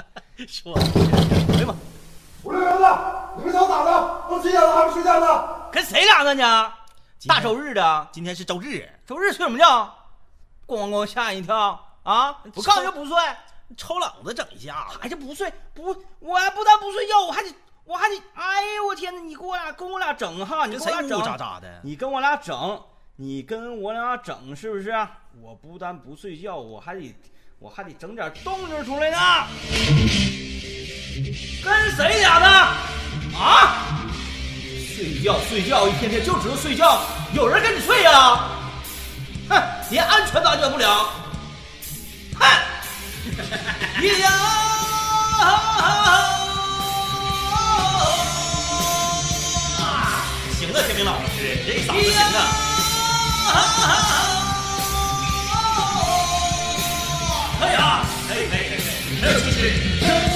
[SPEAKER 2] 说
[SPEAKER 1] 哎呀妈，
[SPEAKER 4] 五六零的，你们想咋的？都几点了还不睡觉呢？
[SPEAKER 1] 跟谁俩呢你？
[SPEAKER 2] 大周日的，
[SPEAKER 1] 今天是周日，
[SPEAKER 2] 周日睡什么觉？咣咣吓一跳啊！我刚就不睡，
[SPEAKER 1] 抽冷子整一下子。
[SPEAKER 2] 还是不睡，不，我还不但不睡觉，我还得，我还得，哎呦我天哪！你给我俩跟我俩整哈，你跟我俩整，
[SPEAKER 1] 喳喳的？
[SPEAKER 2] 你跟我俩整，你跟我俩整是不是？我不但不睡觉，我还得，我还得整点动静出来呢。跟谁俩呢？啊？睡觉睡觉，一天天就知道睡觉，有人跟你睡呀、哼，连安全都安全不了。哼，咿呀！
[SPEAKER 1] 行了，天明老师，这嗓子行啊！
[SPEAKER 2] 哎呀，
[SPEAKER 1] 可以可以可以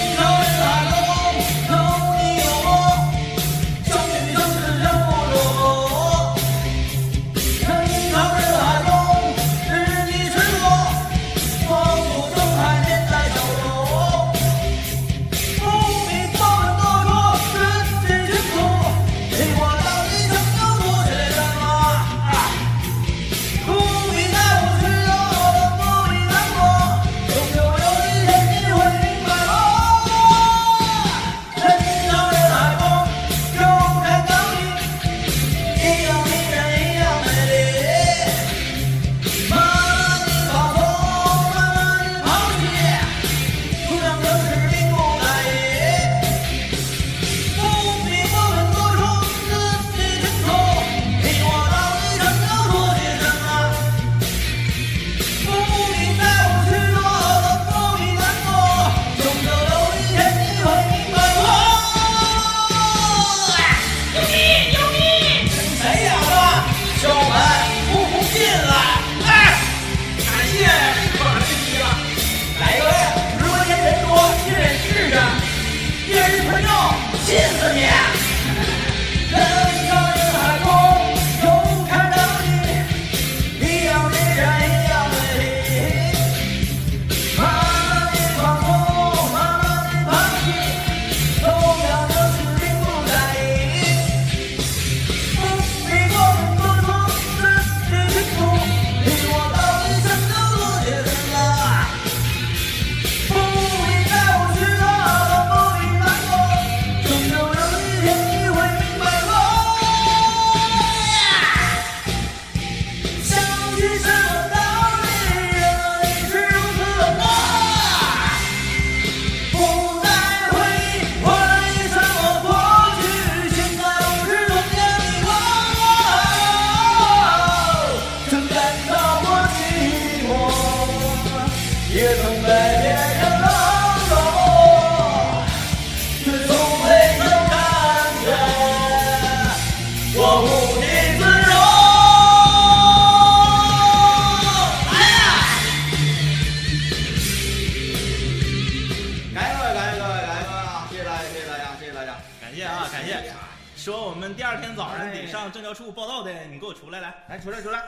[SPEAKER 1] 出来
[SPEAKER 2] 出来，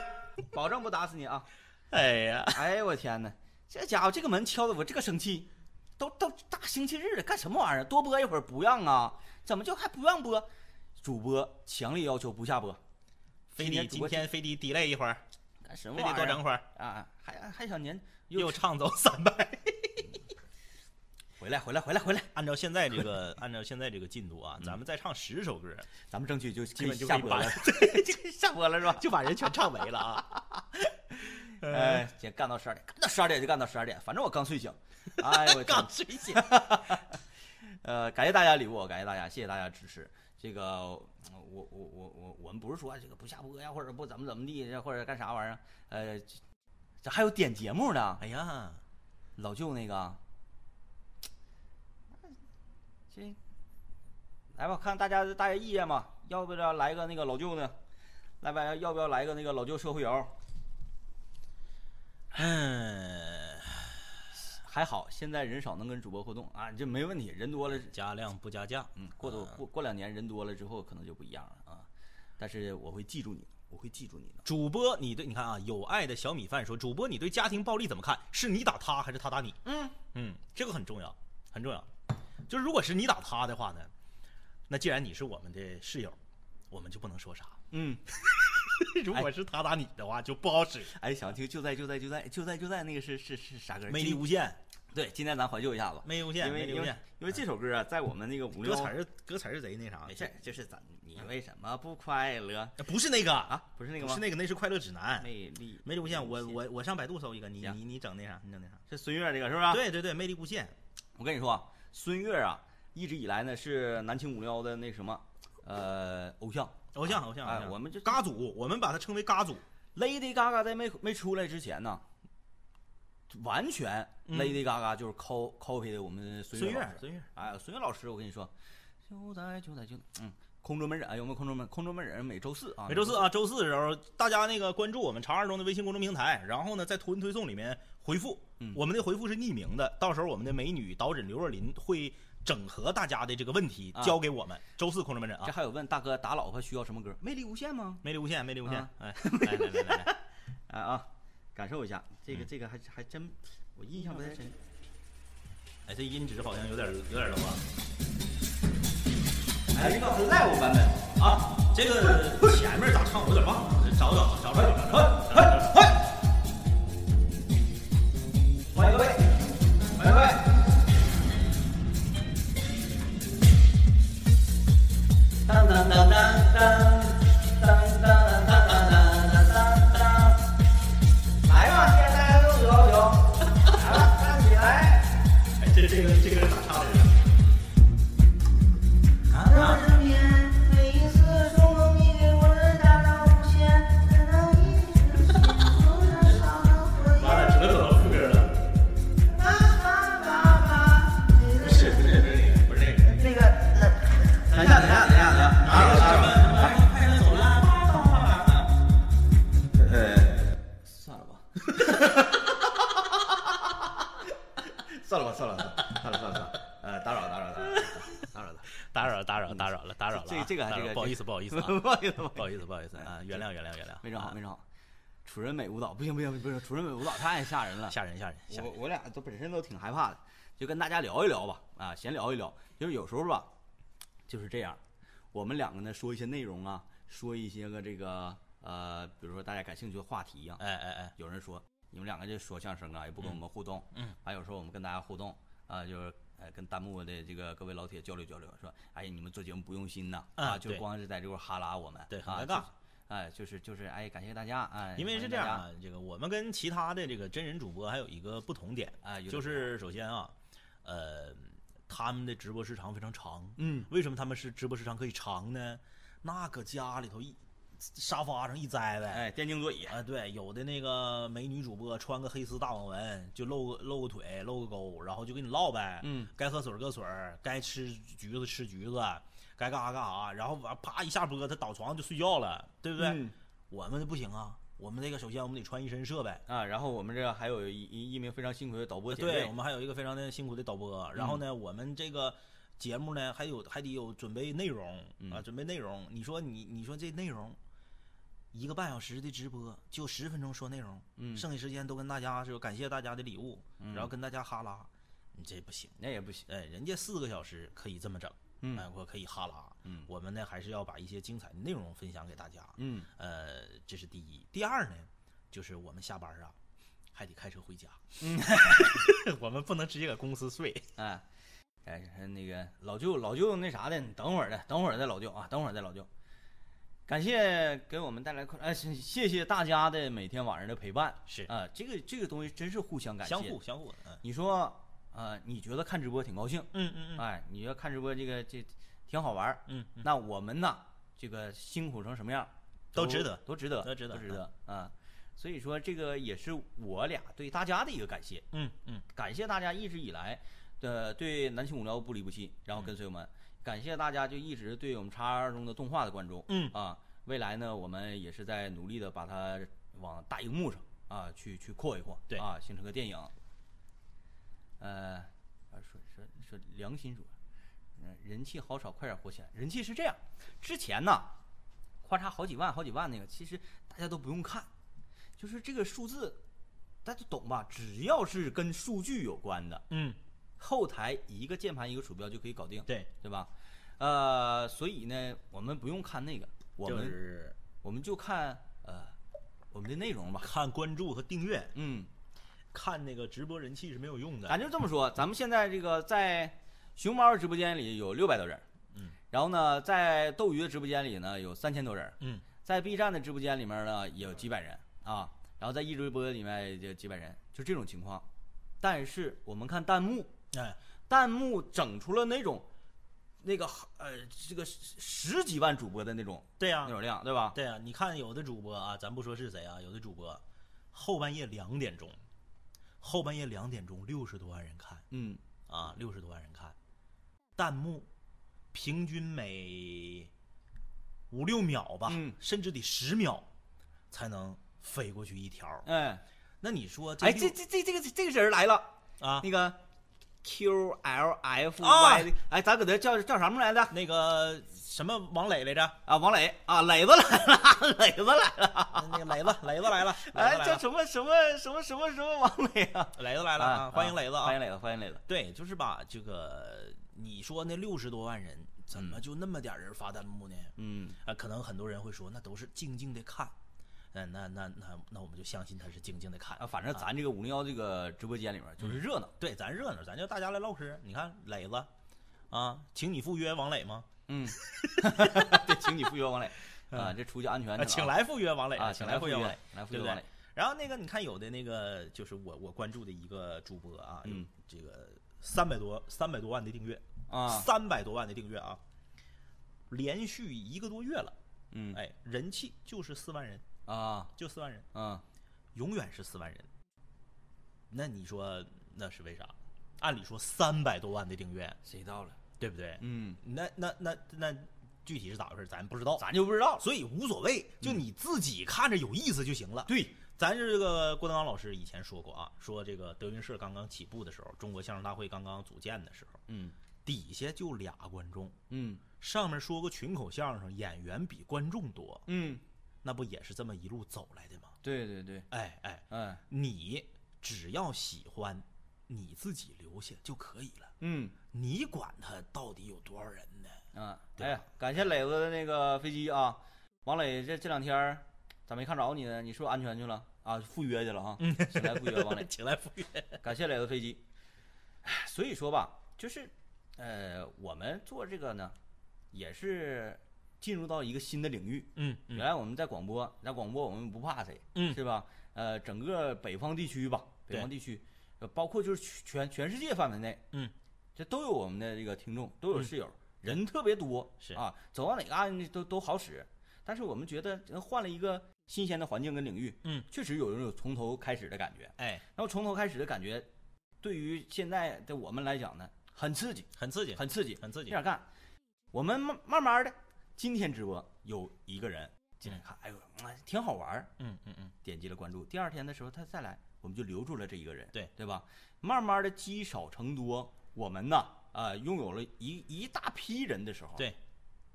[SPEAKER 2] 保证不打死你啊！
[SPEAKER 1] 哎呀，
[SPEAKER 2] 哎呦我天哪，这家伙这个门敲的我这个生气，都都大星期日了，干什么玩意儿？多播一会儿不让啊？怎么就还不让播？主播强烈要求不下播，
[SPEAKER 1] 非得今天非得 delay 一会儿，
[SPEAKER 2] 干什么
[SPEAKER 1] 非
[SPEAKER 2] 玩意儿？
[SPEAKER 1] 得多整会儿，
[SPEAKER 2] 啊！还还想您
[SPEAKER 1] 又唱走三百。
[SPEAKER 2] 回来回来回来回来，
[SPEAKER 1] 按照现在这个，按照现在这个进度啊，咱们再唱十首歌，
[SPEAKER 2] 咱们争取就基
[SPEAKER 1] 基本就
[SPEAKER 2] 下播了
[SPEAKER 1] 把，
[SPEAKER 2] 就下播了是吧？
[SPEAKER 1] 就把人全唱没了啊。
[SPEAKER 2] 哎，今天干到十二点，干到十二点就干到十二点，反正我刚睡醒。哎呦我天
[SPEAKER 1] 刚睡醒，
[SPEAKER 2] 呃，感谢大家礼物，感谢大家，谢谢大家支持。这个，我我我我我们不是说这个不下播呀，或者不怎么怎么地，或者干啥玩意儿？呃，这这还有点节目呢。
[SPEAKER 1] 哎呀，
[SPEAKER 2] 老舅那个，这来吧，看大家大家意见吧，要不要来个那个老舅呢？来吧，要不要来个那个老舅社会摇？
[SPEAKER 1] 嗯，
[SPEAKER 2] 还好现在人少能跟主播互动啊，这没问题，人多了
[SPEAKER 1] 加量不加价，
[SPEAKER 2] 嗯，过多
[SPEAKER 1] 啊
[SPEAKER 2] 过过两年人多了之后，可能就不一样了啊。但是我会记住你，我会记住你的。
[SPEAKER 1] 主播，你对你看啊，有爱的小米饭说，主播你对家庭暴力怎么看？是你打他还是他打你？
[SPEAKER 2] 嗯，
[SPEAKER 1] 嗯，这个很重要，很重要。就是如果是你打他的话呢，那既然你是我们的室友，我们就不能说啥。
[SPEAKER 2] 嗯，如果是他打你的话，就不好使。
[SPEAKER 1] 哎，想听就在就在就在就在就在那个是是是啥歌？
[SPEAKER 2] 魅力无限，
[SPEAKER 1] 对，今天咱怀旧一下子，
[SPEAKER 2] 魅力无限，
[SPEAKER 1] 因为因为这首歌啊，在我们那个五六
[SPEAKER 2] 歌词儿歌词儿贼那啥，
[SPEAKER 1] 没事儿，就是咱你为什么不快乐
[SPEAKER 2] 不是那个
[SPEAKER 1] 啊？不是那个吗？
[SPEAKER 2] 不是那个，那是快乐指南。
[SPEAKER 1] 魅力
[SPEAKER 2] 魅力无限，我我我上百度搜一个，你你你整那啥，你整那啥。
[SPEAKER 1] 是孙悦这个是吧？，
[SPEAKER 2] 对对对，魅力无限，
[SPEAKER 1] 我跟你说啊，孙悦啊，一直以来呢是南青五幺的那什么，呃，偶像。
[SPEAKER 2] 偶像偶像。偶
[SPEAKER 1] 哎，我们这
[SPEAKER 2] 嘎组，我们把它称为嘎组。
[SPEAKER 1] Lady Gaga 在没没出来之前呢，完全
[SPEAKER 2] 嗯
[SPEAKER 1] Lady Gaga 就是 co copy 的我们孙。悦
[SPEAKER 2] 孙悦，
[SPEAKER 1] 哎，孙悦老师，我跟你说，就在就在就嗯，空中门诊有没有空中门空中门诊？每周四啊，
[SPEAKER 2] 每周四啊，周四的时候，大家那个关注我们长二中的微信公众平台，然后呢，在图文推送里面回复，
[SPEAKER 1] 嗯
[SPEAKER 2] 我们的回复是匿名的，到时候我们的美女导诊刘若琳会整合大家的这个问题
[SPEAKER 1] 啊
[SPEAKER 2] 交给我们。周四空中门诊啊，
[SPEAKER 1] 这还有问大哥打老婆需要什么歌？魅力无限吗？
[SPEAKER 2] 魅力无限，魅力无限
[SPEAKER 1] 啊，
[SPEAKER 2] 哎，来来来来来，
[SPEAKER 1] 哎啊，感受一下这个
[SPEAKER 2] 嗯
[SPEAKER 1] 这个还还真我印象不太深。
[SPEAKER 2] 哎，这音质好像有点有点 low 啊。
[SPEAKER 1] 哎，一个 live 版本。
[SPEAKER 2] 啊，这个前面咋唱我有点忘了，找找找找找找找。
[SPEAKER 1] 欢迎各位。欢迎各位当当当当当当当
[SPEAKER 2] 原谅，原谅，原谅。
[SPEAKER 1] 没整好，
[SPEAKER 2] 啊
[SPEAKER 1] 没整好。楚人美舞蹈不行不行不行，楚人美舞蹈太吓人了。
[SPEAKER 2] 吓人，吓人，吓人。
[SPEAKER 1] 我我俩都本身都挺害怕的，就跟大家聊一聊吧，啊，闲聊一聊。就是有时候吧，就是这样，我们两个呢说一些内容啊，说一些个这个呃，比如说大家感兴趣的话题呀、
[SPEAKER 2] 哎哎哎，
[SPEAKER 1] 有人说你们两个就说相声啊，也不跟我们互动，
[SPEAKER 2] 嗯，
[SPEAKER 1] 还有时候我们跟大家互动啊，就是呃跟弹幕的这个各位老铁交流交流，说哎呀你们做节目不用心呐，
[SPEAKER 2] 啊
[SPEAKER 1] 啊，就光是在这块哈拉我们，
[SPEAKER 2] 对很
[SPEAKER 1] 啊，
[SPEAKER 2] 尴尬
[SPEAKER 1] 就是哎，就是就是哎，感谢大家，哎，
[SPEAKER 2] 因为是这样啊，这个我们跟其他的这个真人主播还有一个不同点，
[SPEAKER 1] 哎，有点
[SPEAKER 2] 就是首先啊，呃，他们的直播时长非常长。
[SPEAKER 1] 嗯，
[SPEAKER 2] 为什么他们是直播时长可以长呢？那搁家里头一沙发上一栽呗，
[SPEAKER 1] 哎，电竞座椅，
[SPEAKER 2] 啊，对，有的那个美女主播穿个黑丝大网纹，就露个露个腿，露个沟，然后就跟你唠呗。
[SPEAKER 1] 嗯，
[SPEAKER 2] 该喝水儿喝水儿，该吃橘子吃橘子，该干啥干啥，然后完啪一下播，他倒床上就睡觉了，对不对？
[SPEAKER 1] 嗯
[SPEAKER 2] 我们不行啊，我们这个首先我们得穿一身设备。
[SPEAKER 1] 啊，然后我们这还有一一一名非常辛苦的导播姐妹，
[SPEAKER 2] 对我们还有一个非常的辛苦的导播，然后呢，我们这个节目呢还有还得有准备内容
[SPEAKER 1] 嗯
[SPEAKER 2] 啊，准备内容。你说你你说这内容，一个半小时的直播就十分钟说内容，
[SPEAKER 1] 嗯
[SPEAKER 2] 剩下时间都跟大家说感谢大家的礼物，
[SPEAKER 1] 嗯
[SPEAKER 2] 然后跟大家哈拉，你这不行。
[SPEAKER 1] 那也不行，
[SPEAKER 2] 哎，人家四个小时可以这么整，
[SPEAKER 1] 嗯。
[SPEAKER 2] 哎，我可以哈拉，
[SPEAKER 1] 嗯。
[SPEAKER 2] 我们呢还是要把一些精彩的内容分享给大家，
[SPEAKER 1] 嗯，
[SPEAKER 2] 呃，这是第一。第二呢，就是我们下班啊，还得开车回家，
[SPEAKER 1] 嗯，
[SPEAKER 2] 我们不能直接搁公司睡。
[SPEAKER 1] 啊，哎，那个老舅老舅那啥的，你等会儿的，等会儿的老舅啊，等会儿的老舅。感谢给我们带来快，哎，谢谢谢大家的每天晚上的陪伴。
[SPEAKER 2] 是。
[SPEAKER 1] 啊、这个这个东西真是互相感谢，
[SPEAKER 2] 相互相互，嗯。
[SPEAKER 1] 你说，呃，你觉得看直播挺高兴，
[SPEAKER 2] 嗯嗯嗯。
[SPEAKER 1] 哎，你觉得看直播这个这挺好玩儿，
[SPEAKER 2] 嗯，嗯。
[SPEAKER 1] 那我们呢，这个辛苦成什么样，
[SPEAKER 2] 都值得
[SPEAKER 1] 都值得，
[SPEAKER 2] 都值得
[SPEAKER 1] 都值得啊。所以说，这个也是我俩对大家的一个感谢，
[SPEAKER 2] 嗯嗯。
[SPEAKER 1] 感谢大家一直以来的对南青五聊不离不弃，然后跟随我们，感谢大家就一直对我们叉二中的动画的关注，
[SPEAKER 2] 嗯。
[SPEAKER 1] 啊，未来呢，我们也是在努力的把它往大荧幕上啊去去扩一扩，
[SPEAKER 2] 对。
[SPEAKER 1] 啊，形成个电影。呃，啊说说说良心说，嗯，人气好少，快点火起来。人气是这样，之前呢，咔嚓好几万好几万那个，其实大家都不用看，就是这个数字，大家懂吧？只要是跟数据有关的，
[SPEAKER 2] 嗯，
[SPEAKER 1] 后台一个键盘一个鼠标就可以搞定，
[SPEAKER 2] 对，
[SPEAKER 1] 对吧？呃，所以呢，我们不用看那个，我
[SPEAKER 2] 就
[SPEAKER 1] 们、
[SPEAKER 2] 是
[SPEAKER 1] 我们就看呃我们的内容吧。
[SPEAKER 2] 看关注和订阅，
[SPEAKER 1] 嗯，
[SPEAKER 2] 看那个直播人气是没有用的。
[SPEAKER 1] 咱就这么说，咱们现在这个在熊猫直播间里有六百多人，
[SPEAKER 2] 嗯，
[SPEAKER 1] 然后呢，在斗鱼的直播间里呢有三千多人，
[SPEAKER 2] 嗯，
[SPEAKER 1] 在 B 站的直播间里面呢也有几百人啊，然后在一直播里面也就几百人，就这种情况。但是我们看弹幕，
[SPEAKER 2] 哎，
[SPEAKER 1] 弹幕整出了那种那个呃这个十十几万主播的那种
[SPEAKER 2] 对呀、
[SPEAKER 1] 那种量，对吧？
[SPEAKER 2] 对啊，你看有的主播啊，咱不说是谁啊，有的主播后半夜两点钟，后半夜两点钟六十多万人看
[SPEAKER 1] 嗯
[SPEAKER 2] 啊，六十多万人看，弹幕平均每五六秒吧，
[SPEAKER 1] 嗯
[SPEAKER 2] 甚至得十秒才能飞过去一条。
[SPEAKER 1] 哎
[SPEAKER 2] 那你说
[SPEAKER 1] 哎，这这这这个这个人来了。
[SPEAKER 2] 啊，
[SPEAKER 1] 那个 Q L F
[SPEAKER 2] 啊
[SPEAKER 1] Y 的，哎，咱搁这叫叫什么来着？
[SPEAKER 2] 那个什么王磊来着？
[SPEAKER 1] 啊，王磊啊，磊子来了，磊子来了，
[SPEAKER 2] 那个磊子，磊子来了，
[SPEAKER 1] 哎，叫什么什么什么什么什么王磊啊？
[SPEAKER 2] 磊子来了啊！欢迎磊子啊！
[SPEAKER 1] 欢迎磊子，欢迎磊子。
[SPEAKER 2] 对，就是吧，这个你说那六十多万人，怎么就那么点人发弹幕呢？
[SPEAKER 1] 嗯，
[SPEAKER 2] 啊，可能很多人会说，那都是静静的看，那那那那那我们就相信他是静静的看
[SPEAKER 1] 啊，反正咱这个五零幺这个直播间里面就是热闹。
[SPEAKER 2] 对咱热闹，咱就大家来唠嗑。你看磊子啊，请你赴约王磊吗？
[SPEAKER 1] 嗯，对，请你赴约王磊 啊，这出去安全
[SPEAKER 2] 请来赴约王磊
[SPEAKER 1] 啊，
[SPEAKER 2] 请
[SPEAKER 1] 请来赴约
[SPEAKER 2] 王磊。，
[SPEAKER 1] 来赴约王磊。？
[SPEAKER 2] 然后那个你看有的那个就是我我关注的一个主播啊，有
[SPEAKER 1] 嗯
[SPEAKER 2] 这个三百多三百多万的订阅
[SPEAKER 1] 啊
[SPEAKER 2] 三百多万的订阅啊，连续一个多月了，
[SPEAKER 1] 嗯，
[SPEAKER 2] 哎，人气就是四万人，
[SPEAKER 1] 啊，
[SPEAKER 2] 就四万人，
[SPEAKER 1] 啊，
[SPEAKER 2] 永远是四万人。那你说那是为啥？按理说三百多万的订阅，
[SPEAKER 1] 谁到了？
[SPEAKER 2] 对不对？
[SPEAKER 1] 嗯，
[SPEAKER 2] 那那那那具体是咋回事，咱不知道，
[SPEAKER 1] 咱就不知道。
[SPEAKER 2] 所以无所谓，就你自己看着有意思就行了。
[SPEAKER 1] 对，
[SPEAKER 2] 咱是这个郭德纲老师以前说过啊，说这个德云社刚刚起步的时候，中国相声大会刚刚组建的时候，
[SPEAKER 1] 嗯。
[SPEAKER 2] 底下就俩观众，
[SPEAKER 1] 嗯。
[SPEAKER 2] 上面说个群口相声，演员比观众多，
[SPEAKER 1] 嗯，
[SPEAKER 2] 那不也是这么一路走来的吗？
[SPEAKER 1] 对对对，
[SPEAKER 2] 哎哎，
[SPEAKER 1] 哎，
[SPEAKER 2] 你只要喜欢，你自己留下就可以了，
[SPEAKER 1] 嗯
[SPEAKER 2] 你管他到底有多少人呢？
[SPEAKER 1] 啊，
[SPEAKER 2] 对
[SPEAKER 1] 哎呀，感谢磊子的那个飞机啊，王磊这这两天咋没看着你呢？你是不是安全去了啊？赴约去了哈，请来赴约，王磊。
[SPEAKER 2] 请来赴约。
[SPEAKER 1] 感谢磊子飞机。所以说吧，就是，呃，我们做这个呢，也是进入到一个新的领域。
[SPEAKER 2] 嗯
[SPEAKER 1] 原来我们在广播，在广播我们不怕谁，
[SPEAKER 2] 嗯
[SPEAKER 1] 是吧？呃，整个北方地区吧，北方地区，呃包括就是全全世界范围内，
[SPEAKER 2] 嗯，
[SPEAKER 1] 这都有我们的这个听众，都有
[SPEAKER 2] 嗯
[SPEAKER 1] 室友，人特别多，
[SPEAKER 2] 是
[SPEAKER 1] 啊，走到哪个案子都都好使。但是我们觉得呃换了一个新鲜的环境跟领域，
[SPEAKER 2] 嗯，
[SPEAKER 1] 确实有一种从头开始的感觉。
[SPEAKER 2] 哎，
[SPEAKER 1] 然后从头开始的感觉，对于现在的我们来讲呢，很刺激，
[SPEAKER 2] 很刺激，
[SPEAKER 1] 很刺激，
[SPEAKER 2] 很刺激
[SPEAKER 1] 这样干。我们慢慢慢的，今天直播有一个人进来看，哎呦，哎挺好玩儿，
[SPEAKER 2] 嗯嗯嗯，
[SPEAKER 1] 点击了关注。第二天的时候他再来，我们就留住了这一个人，
[SPEAKER 2] 对
[SPEAKER 1] 对吧？慢慢的积少成多，我们呢，啊、拥有了一一大批人的时候，
[SPEAKER 2] 对，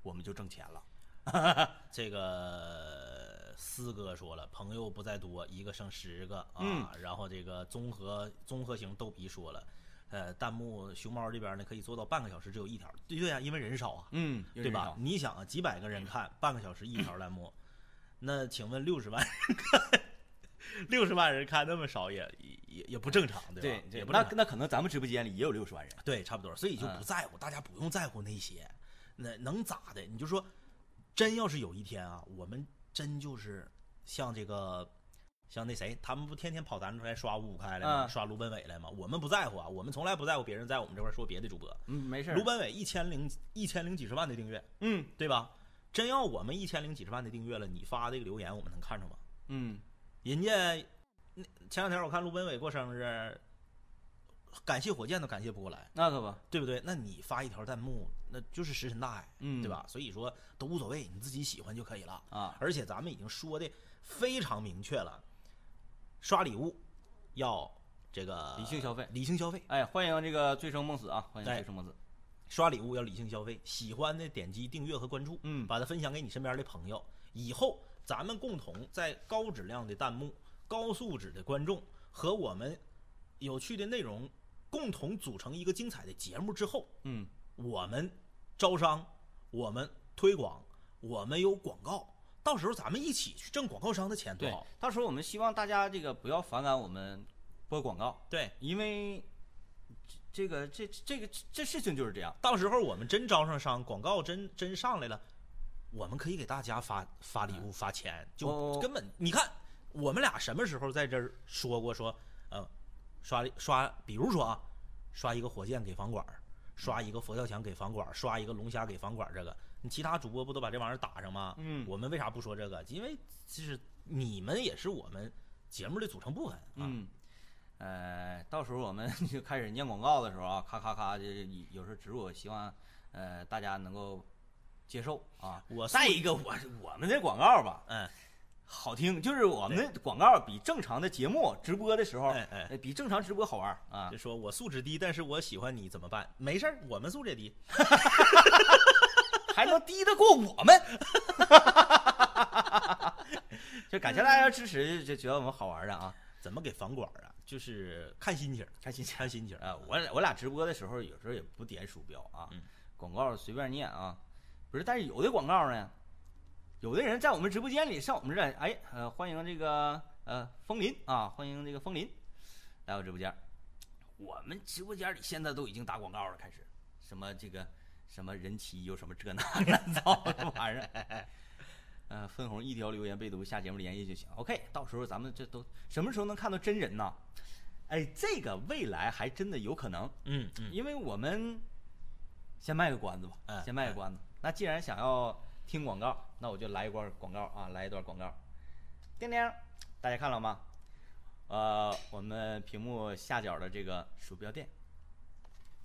[SPEAKER 1] 我们就挣钱了。
[SPEAKER 2] 这个四哥说了，朋友不在多，一个剩十个啊。
[SPEAKER 1] 嗯
[SPEAKER 2] 然后这个综合综合型豆皮说了，呃，弹幕熊猫这边呢可以做到半个小时只有一条，对对呀、因为人少啊，
[SPEAKER 1] 嗯，
[SPEAKER 2] 对吧？？你想啊，几百个人看，半个小时一条弹幕，那请问六十万人看，六十万人看那么少也也也也不正常，对吧？
[SPEAKER 1] 对对，那
[SPEAKER 2] 也不正常。
[SPEAKER 1] 那可能咱们直播间里也有六十万人。
[SPEAKER 2] 对，差不多，所以就
[SPEAKER 1] 嗯
[SPEAKER 2] 不在乎，大家不用在乎那些，那能咋的？你就说，真要是有一天啊，我们真就是像这个，像那谁，他们不天天跑咱这来刷五五开来吗？
[SPEAKER 1] 嗯
[SPEAKER 2] 刷卢本伟来吗？我们不在乎啊，我们从来不在乎别人在我们这块说别的主播。
[SPEAKER 1] 嗯，没事儿。
[SPEAKER 2] 卢本伟一千零一千零几十万的订阅，
[SPEAKER 1] 嗯
[SPEAKER 2] 对吧？真要我们一千零几十万的订阅了，你发这个留言，我们能看着吗？
[SPEAKER 1] 嗯
[SPEAKER 2] 人家那前两天我看卢本伟过生日，感谢火箭都感谢不过来。
[SPEAKER 1] 那可不。
[SPEAKER 2] 对不对？那你发一条弹幕，那就是石沉大海，
[SPEAKER 1] 嗯
[SPEAKER 2] 对吧？所以说都无所谓，你自己喜欢就可以了
[SPEAKER 1] 啊
[SPEAKER 2] 而且咱们已经说的非常明确了，刷礼物要这个
[SPEAKER 1] 理性消费
[SPEAKER 2] 理性消费，
[SPEAKER 1] 哎，欢迎这个醉生梦死啊！欢迎
[SPEAKER 2] 哎
[SPEAKER 1] 醉生梦死。
[SPEAKER 2] 刷礼物要理性消费。喜欢的点击订阅和关注，
[SPEAKER 1] 嗯
[SPEAKER 2] 把它分享给你身边的朋友。以后咱们共同在高质量的弹幕、高素质的观众和我们有趣的内容共同组成一个精彩的节目之后，
[SPEAKER 1] 嗯
[SPEAKER 2] 我们招商，我们推广，我们有广告，到时候咱们一起去挣广告商的钱，多
[SPEAKER 1] 对
[SPEAKER 2] 好。，
[SPEAKER 1] 到时候我们希望大家这个不要反感我们播广告，
[SPEAKER 2] 对，
[SPEAKER 1] 因为这个这这个这事情就是这样。
[SPEAKER 2] 到时候我们真招上商，广告真真上来了，我们可以给大家发发礼物、发钱，就
[SPEAKER 1] 哦
[SPEAKER 2] 根本你看我们俩什么时候在这儿说过说，呃，刷刷，比如说啊，刷一个火箭给房管，刷一个佛跳墙给房管，刷一个龙虾给房管，这个你其他主播不都把这玩意儿打上吗？
[SPEAKER 1] 嗯
[SPEAKER 2] 我们为啥不说这个？因为就是你们也是我们节目的组成部分啊。
[SPEAKER 1] 嗯，呃，到时候我们 就开始念广告的时候啊，咔咔咔，就是有时候植入，希望呃大家能够接受啊。
[SPEAKER 2] 我
[SPEAKER 1] 再一个，我我们这广告吧，
[SPEAKER 2] 嗯，
[SPEAKER 1] 好听，就是我们的广告比正常的节目直播的时候，
[SPEAKER 2] 哎哎
[SPEAKER 1] 呃比正常直播好玩啊
[SPEAKER 2] 就。说我素质低，但是我喜欢你怎么办？没事儿，我们素质也低。
[SPEAKER 1] 还能低得过我们？就感谢大家支持，就觉得我们好玩的啊，
[SPEAKER 2] 怎么给房管啊？就是看心情，
[SPEAKER 1] 看心情
[SPEAKER 2] 看心情
[SPEAKER 1] 啊！我俩我俩直播的时候，有时候也不点鼠标啊，
[SPEAKER 2] 嗯
[SPEAKER 1] 广告随便念啊。不是，但是有的广告呢，有的人在我们直播间里上我们这，哎呃，欢迎这个呃风林啊，欢迎这个风林来我直播间。我们直播间里现在都已经打广告了，开始什么这个什么人妻有什么这那乱糟 的玩意儿。嗯，分红一条留言被读，下节目联系就行。OK，到时候咱们这都什么时候能看到真人呢？哎，这个未来还真的有可能，
[SPEAKER 2] 嗯嗯，
[SPEAKER 1] 因为我们先卖个关子吧，
[SPEAKER 2] 嗯
[SPEAKER 1] 先卖个关子。那既然想要听广告，那我就来一段广告啊，来一段广告。叮叮，大家看了吗？呃，我们屏幕下角的这个鼠标垫，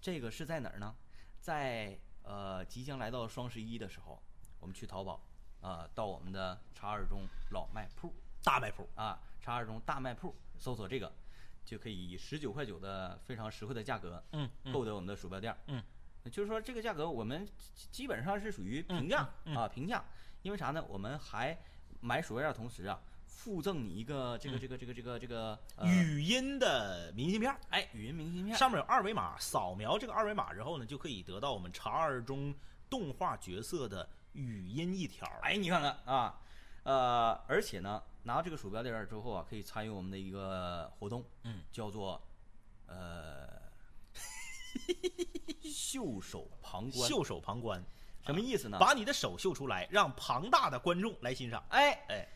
[SPEAKER 1] 这个是在哪儿呢？在呃即将来到双十一的时候，我们去淘宝啊、到我们的叉二中老卖铺
[SPEAKER 2] 大卖铺，
[SPEAKER 1] 啊，叉二中大卖铺搜索这个，就可以以十九块九的非常实惠的价格，
[SPEAKER 2] 嗯嗯
[SPEAKER 1] 购得我们的鼠标垫儿。
[SPEAKER 2] 嗯，
[SPEAKER 1] 就是说这个价格我们基基本上是属于平价、啊，平价。因为啥呢？我们还买鼠标垫儿同时啊，附赠你一个这个这个这个这个这个呃
[SPEAKER 2] 语音的明信片儿，
[SPEAKER 1] 哎语音明信片。
[SPEAKER 2] 上面有二维码，扫描这个二维码之后呢，就可以得到我们查二中动画角色的语音一条。
[SPEAKER 1] 哎，你看看啊，呃，而且呢，拿到这个鼠标垫儿之后啊，可以参与我们的一个活动，
[SPEAKER 2] 嗯，
[SPEAKER 1] 叫做呃 袖手旁观。
[SPEAKER 2] 袖手旁观，
[SPEAKER 1] 什么意思呢？
[SPEAKER 2] 把你的手秀出来，让庞大的观众来欣赏。
[SPEAKER 1] 哎
[SPEAKER 2] 哎，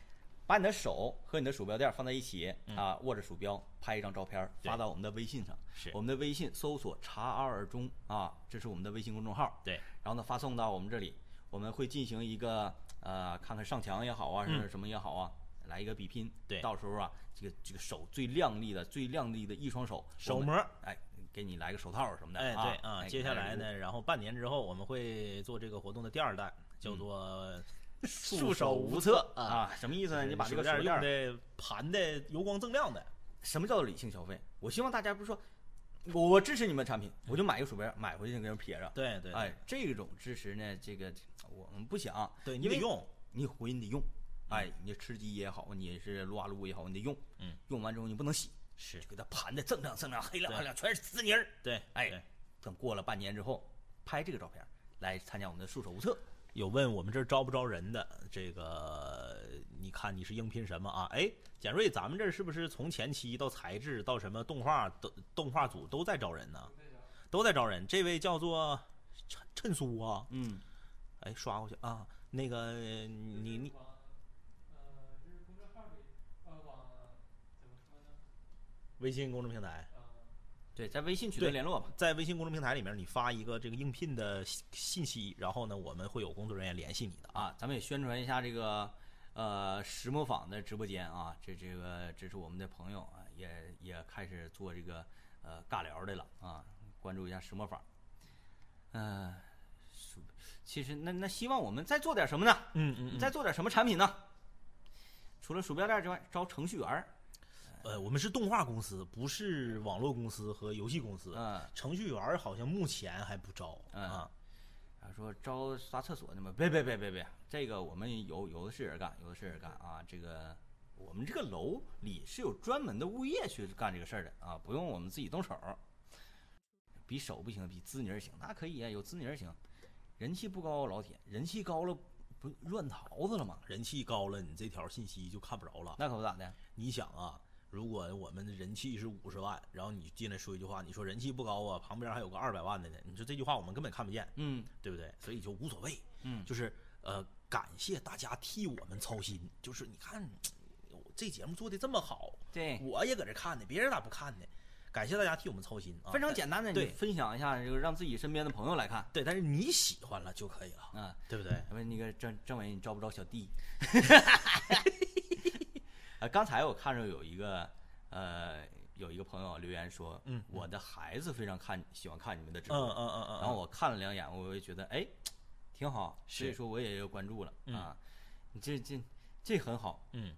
[SPEAKER 1] 把你的手和你的鼠标垫放在一起、啊，握着鼠标拍一张照片
[SPEAKER 2] 对
[SPEAKER 1] 发到我们的微信上。
[SPEAKER 2] 是
[SPEAKER 1] 我们的微信搜索“查二二中”啊，这是我们的微信公众号。
[SPEAKER 2] 对，
[SPEAKER 1] 然后呢发送到我们这里，我们会进行一个呃，看看上墙也好啊，是什么也好啊，来一个比拼。
[SPEAKER 2] 嗯对
[SPEAKER 1] 到时候啊，这个这个手最靓丽的、最靓丽的一双手，
[SPEAKER 2] 手模，
[SPEAKER 1] 哎，给你来个手套什么的。
[SPEAKER 2] 哎，
[SPEAKER 1] 啊
[SPEAKER 2] 对啊，
[SPEAKER 1] 哎
[SPEAKER 2] 接下来？呢，然后半年之后，我们会做这个活动的第二代，叫做束
[SPEAKER 1] 束手无策
[SPEAKER 2] 啊。
[SPEAKER 1] 啊，什么意思呢？你把这个
[SPEAKER 2] 手用的盘的油光锃亮的，
[SPEAKER 1] 什么叫做理性消费？我希望大家不是说，我我支持你们产品，我就买一个鼠标，买回去就给人撇着。
[SPEAKER 2] 对对，
[SPEAKER 1] 哎，这种支持呢，这个我们不想。
[SPEAKER 2] 对，你得用，
[SPEAKER 1] 你回你得用。哎，你吃鸡也好，你是撸啊撸也好，你得用。
[SPEAKER 2] 嗯，
[SPEAKER 1] 用完之后你不能洗，
[SPEAKER 2] 是
[SPEAKER 1] 就给它盘的锃亮锃亮、黑亮黑亮，全是滋泥儿。
[SPEAKER 2] 对，
[SPEAKER 1] 哎等过了半年之后，拍这个照片来参加我们的束手无策。
[SPEAKER 2] 有问我们这儿招不招人的？这个你看你是应聘什么啊？哎，简瑞，咱们这儿是不是从前期到材质到什么动画都动画组都在招人呢？都在招人。这位叫做陈陈苏啊，
[SPEAKER 1] 嗯，
[SPEAKER 2] 哎，刷过去啊。那个你你
[SPEAKER 4] 呃，这是公众号里，呃，网怎么说呢？
[SPEAKER 2] 微信公众平台，
[SPEAKER 4] 呃，
[SPEAKER 1] 对，在微信取得联络吧。
[SPEAKER 2] 在微信公众平台里面，你发一个这个应聘的信信息，然后呢，我们会有工作人员联系你的啊。
[SPEAKER 1] 啊，咱们也宣传一下这个呃石磨坊的直播间啊，这这个这是我们的朋友啊，也也开始做这个呃尬聊的了啊，关注一下石磨坊。嗯、鼠其实那那希望我们再做点什么呢？
[SPEAKER 2] 嗯嗯
[SPEAKER 1] 再做点什么产品呢？除了鼠标垫之外，招程序员儿。
[SPEAKER 2] 呃，我们是动画公司，不是网络公司和游戏公司。
[SPEAKER 1] 嗯
[SPEAKER 2] 程序员好像目前还不招
[SPEAKER 1] 嗯
[SPEAKER 2] 啊。
[SPEAKER 1] 啊，说招刷厕所的吗？别别别别别，这个我们有有的是人干，有的是人干啊。这个我们这个楼里是有专门的物业去干这个事儿的啊，不用我们自己动手。比手不行，比滋泥儿行，那可以啊，有滋泥儿行。人气不高，老铁，人气高了不乱桃子了吗？
[SPEAKER 2] 人气高了，你这条信息就看不着了。
[SPEAKER 1] 那可不咋的。
[SPEAKER 2] 你想啊，如果我们的人气是五十万，然后你进来说一句话，你说人气不高啊，旁边还有个二百万的呢，你说这句话我们根本看不见，
[SPEAKER 1] 嗯
[SPEAKER 2] 对不对？所以就无所谓，
[SPEAKER 1] 嗯，
[SPEAKER 2] 就是呃，感谢大家替我们操心。就是你看，这节目做的这么好，
[SPEAKER 1] 对，
[SPEAKER 2] 我也搁这看呢，别人咋不看呢？感谢大家替我们操心啊，
[SPEAKER 1] 非常简单的，你
[SPEAKER 2] 对
[SPEAKER 1] 分享一下，这个让自己身边的朋友来看。
[SPEAKER 2] 对，但是你喜欢了就可以了，
[SPEAKER 1] 嗯，
[SPEAKER 2] 对不对？
[SPEAKER 1] 问那个政政委，你招不招小弟？呃，刚才我看着有一个呃，有一个朋友留言说，
[SPEAKER 2] 嗯
[SPEAKER 1] 我的孩子非常看喜欢看你们的直
[SPEAKER 2] 嗯
[SPEAKER 1] 播，
[SPEAKER 2] 嗯嗯嗯，
[SPEAKER 1] 然后我看了两眼，我也觉得哎，挺好，所以说我也有关注了、
[SPEAKER 2] 嗯
[SPEAKER 1] 啊，你这这这很好，
[SPEAKER 2] 嗯，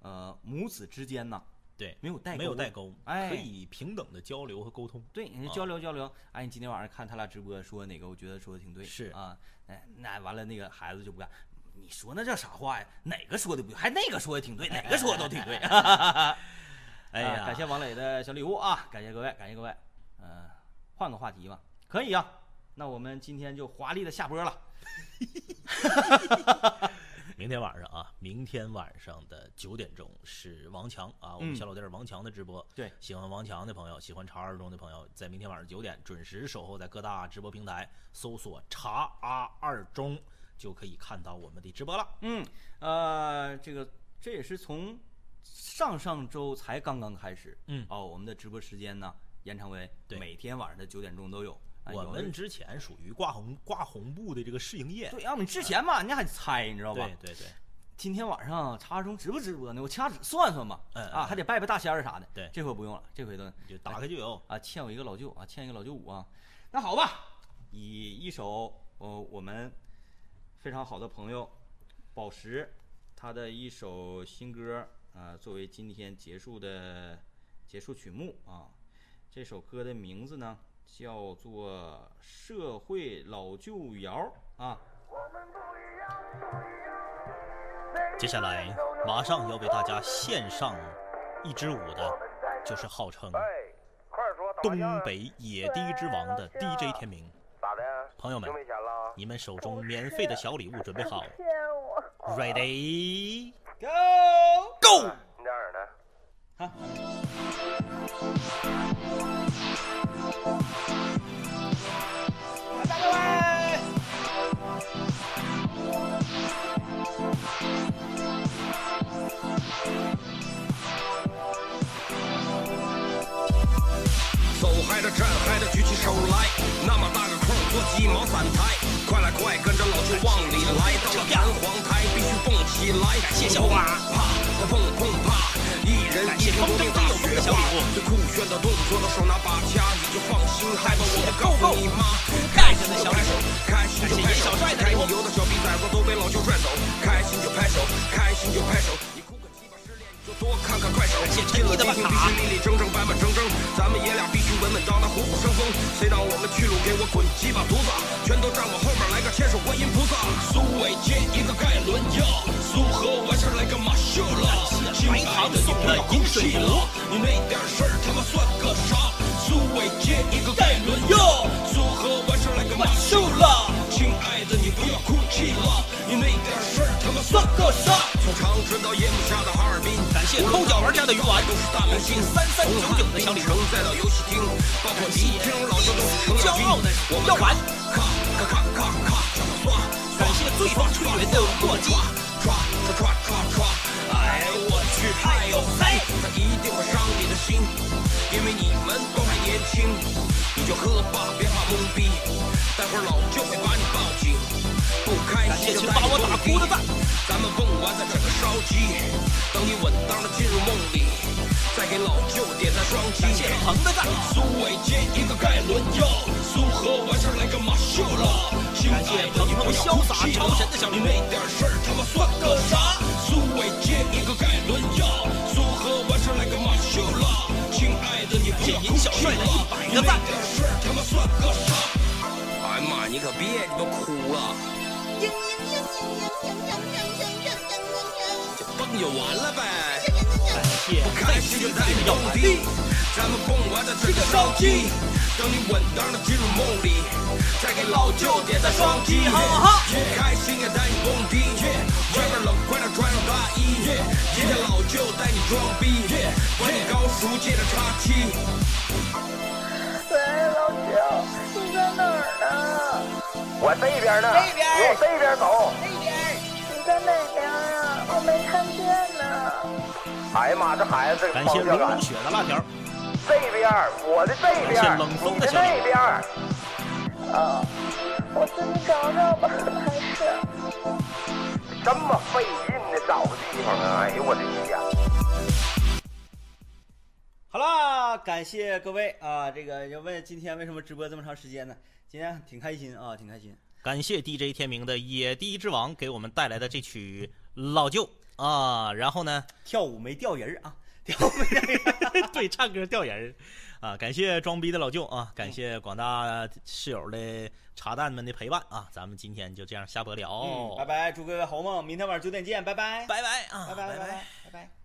[SPEAKER 1] 呃，母子之间呢
[SPEAKER 2] 对，
[SPEAKER 1] 没有代沟，
[SPEAKER 2] 没有代沟，
[SPEAKER 1] 哎
[SPEAKER 2] 可以平等的交流和沟通。
[SPEAKER 1] 对，你
[SPEAKER 2] 啊
[SPEAKER 1] 交流交流。哎，你今天晚上看他俩直播，说哪个？我觉得说的挺对。
[SPEAKER 2] 是
[SPEAKER 1] 啊，哎，那完了，那个孩子就不干。你说那叫啥话呀？哪个说的不对？还那个说的挺对，哪个说的都挺对。
[SPEAKER 2] 哎呀，
[SPEAKER 1] 啊感谢王磊的小礼物啊！感谢各位，感谢各位。嗯、换个话题吧，可以啊。那我们今天就华丽的下播了。
[SPEAKER 2] 明天晚上啊，明天晚上的九点钟是王强啊，我们
[SPEAKER 1] 嗯
[SPEAKER 2] 小老弟儿王强的直播。
[SPEAKER 1] 对
[SPEAKER 2] 喜欢王强的朋友，喜欢茶二中的朋友，在明天晚上九点准时守候在各大直播平台，搜索“茶阿二中”就可以看到我们的直播了。
[SPEAKER 1] 嗯，呃，这个这也是从上上周才刚刚开始。
[SPEAKER 2] 嗯
[SPEAKER 1] 哦，我们的直播时间呢延长为每天晚上的九点钟都有。啊
[SPEAKER 2] 我们之前属于挂红挂红布的这个试营业。
[SPEAKER 1] 对，要么你之前嘛，人家还猜，你知道吧？
[SPEAKER 2] 对对对，
[SPEAKER 1] 今天晚上茶中直不直播呢？我掐指算算吧，啊，
[SPEAKER 2] 嗯啊
[SPEAKER 1] 还得拜拜大仙儿啥的。
[SPEAKER 2] 对
[SPEAKER 1] 这回不用了，这回都
[SPEAKER 2] 就打开就有。
[SPEAKER 1] 啊，欠我一个老舅啊，欠一个老舅五啊。那好吧，以一首呃我们非常好的朋友宝石他的一首新歌啊、作为今天结束的结束曲目啊。这首歌的名字呢叫做《社会老旧谣》啊。
[SPEAKER 2] 接下来马上要为大家献上一支舞的，就是号称东北野地之王的 DJ 天明。
[SPEAKER 5] 咋的？
[SPEAKER 2] 朋友们？你们手中免费的小礼物准备好！？Ready
[SPEAKER 1] Go
[SPEAKER 2] go！
[SPEAKER 5] 你在哪儿呢？
[SPEAKER 1] 大各位。
[SPEAKER 6] 走嗨的站嗨的举起手来，那么大个空做鸡毛散台，快来快跟着老舅往里来，到了弹簧台必须蹦起来。感谢小花，啪砰砰啪，一人一瓶多大雪花，最酷炫的动作都手拿把掐，你就放心嗨吧，我们告诉你妈，开心就拍手，开心就拍手，该你有的小逼崽子都被老舅拽走，开心就拍手，开心就拍手，多看看快手，进了迪厅必须立立整整板板正正，咱们爷俩必须稳稳当当虎虎生风，谁让我们去路给我滚鸡巴犊子，全都站我后面来个千手观音菩萨，苏伟接一个盖伦呀，苏河完事儿来个马秀了，亲爱的你不要哭泣了，你那点事儿他妈算个啥？苏伟接一个盖伦呀，苏河完事儿来个马秀了，亲爱的你不要哭泣了，你那点事儿他妈算个啥？从长春到夜幕下的哈尔滨，感谢抠脚玩家的鱼丸，都是大明星，三三九九的小礼物，再到游戏厅，包括迪厅，老舅都是程咬金，我们要玩，咔咔咔咔咔，刷刷刷，感谢对方吹云的墨迹，刷刷刷刷刷，哎我去太有才，他一定会伤你的心，因为你们都还年轻，你就喝吧，别怕懵逼，待会儿老舅会把你报警，不开心就把我打哭的赞。咱们蹦完再整个烧鸡，等你稳当的进入梦里，再给老舅点赞双击。感谢横的赞。苏伟接一个盖伦哟，苏河完事儿来个马秀了。感谢鹏鹏潇洒超神的小点事儿他妈算个啥？苏伟接一个盖伦哟，苏河完事儿来个马秀了。亲爱的你不要哭泣了，你那点事儿他妈算个啥？哎呀妈，你可别鸡巴哭了。就蹦就完了呗。不开心就在你用力，咱们蹦完的这个烧鸡，等你稳当的进入梦里，再给老舅点赞双击，哈哈！开心也带你蹦迪，外边冷快点穿上大衣，今天老舅带你装逼，管你高叔借着叉七。
[SPEAKER 5] 喂，老舅，你在哪儿呢？
[SPEAKER 7] 我这边呢，
[SPEAKER 1] 这边
[SPEAKER 7] 你往这边走。
[SPEAKER 5] 你在哪边啊？我没看见呢。
[SPEAKER 7] 哎呀妈，这孩子这个
[SPEAKER 2] 感谢
[SPEAKER 7] 方向感
[SPEAKER 2] 龙龙，雪的辣条，
[SPEAKER 7] 这边我的这边
[SPEAKER 2] 感谢冷，风
[SPEAKER 7] 你的
[SPEAKER 2] 的小
[SPEAKER 7] 那边。
[SPEAKER 5] 啊，我自己找找吧，还是。
[SPEAKER 7] 这么费劲的找个地方啊！哎呦我的天！
[SPEAKER 1] 好啦，感谢各位啊！这个要问今天为什么直播这么长时间呢？今天挺开心啊，挺开心。
[SPEAKER 2] 感谢 DJ 天明的野地之王给我们带来的这曲老舅啊，然后呢，
[SPEAKER 1] 跳舞没掉人儿啊，跳舞没掉人儿。
[SPEAKER 2] 对，唱歌掉人儿啊！感谢装逼的老舅啊，感谢广大室友的茶蛋们的陪伴啊！咱们今天就这样下播了，
[SPEAKER 1] 嗯，拜拜，祝各位好梦，明天晚上九点见，拜拜，
[SPEAKER 2] 拜拜啊，
[SPEAKER 1] 拜拜，拜
[SPEAKER 2] 拜
[SPEAKER 1] 拜，拜拜。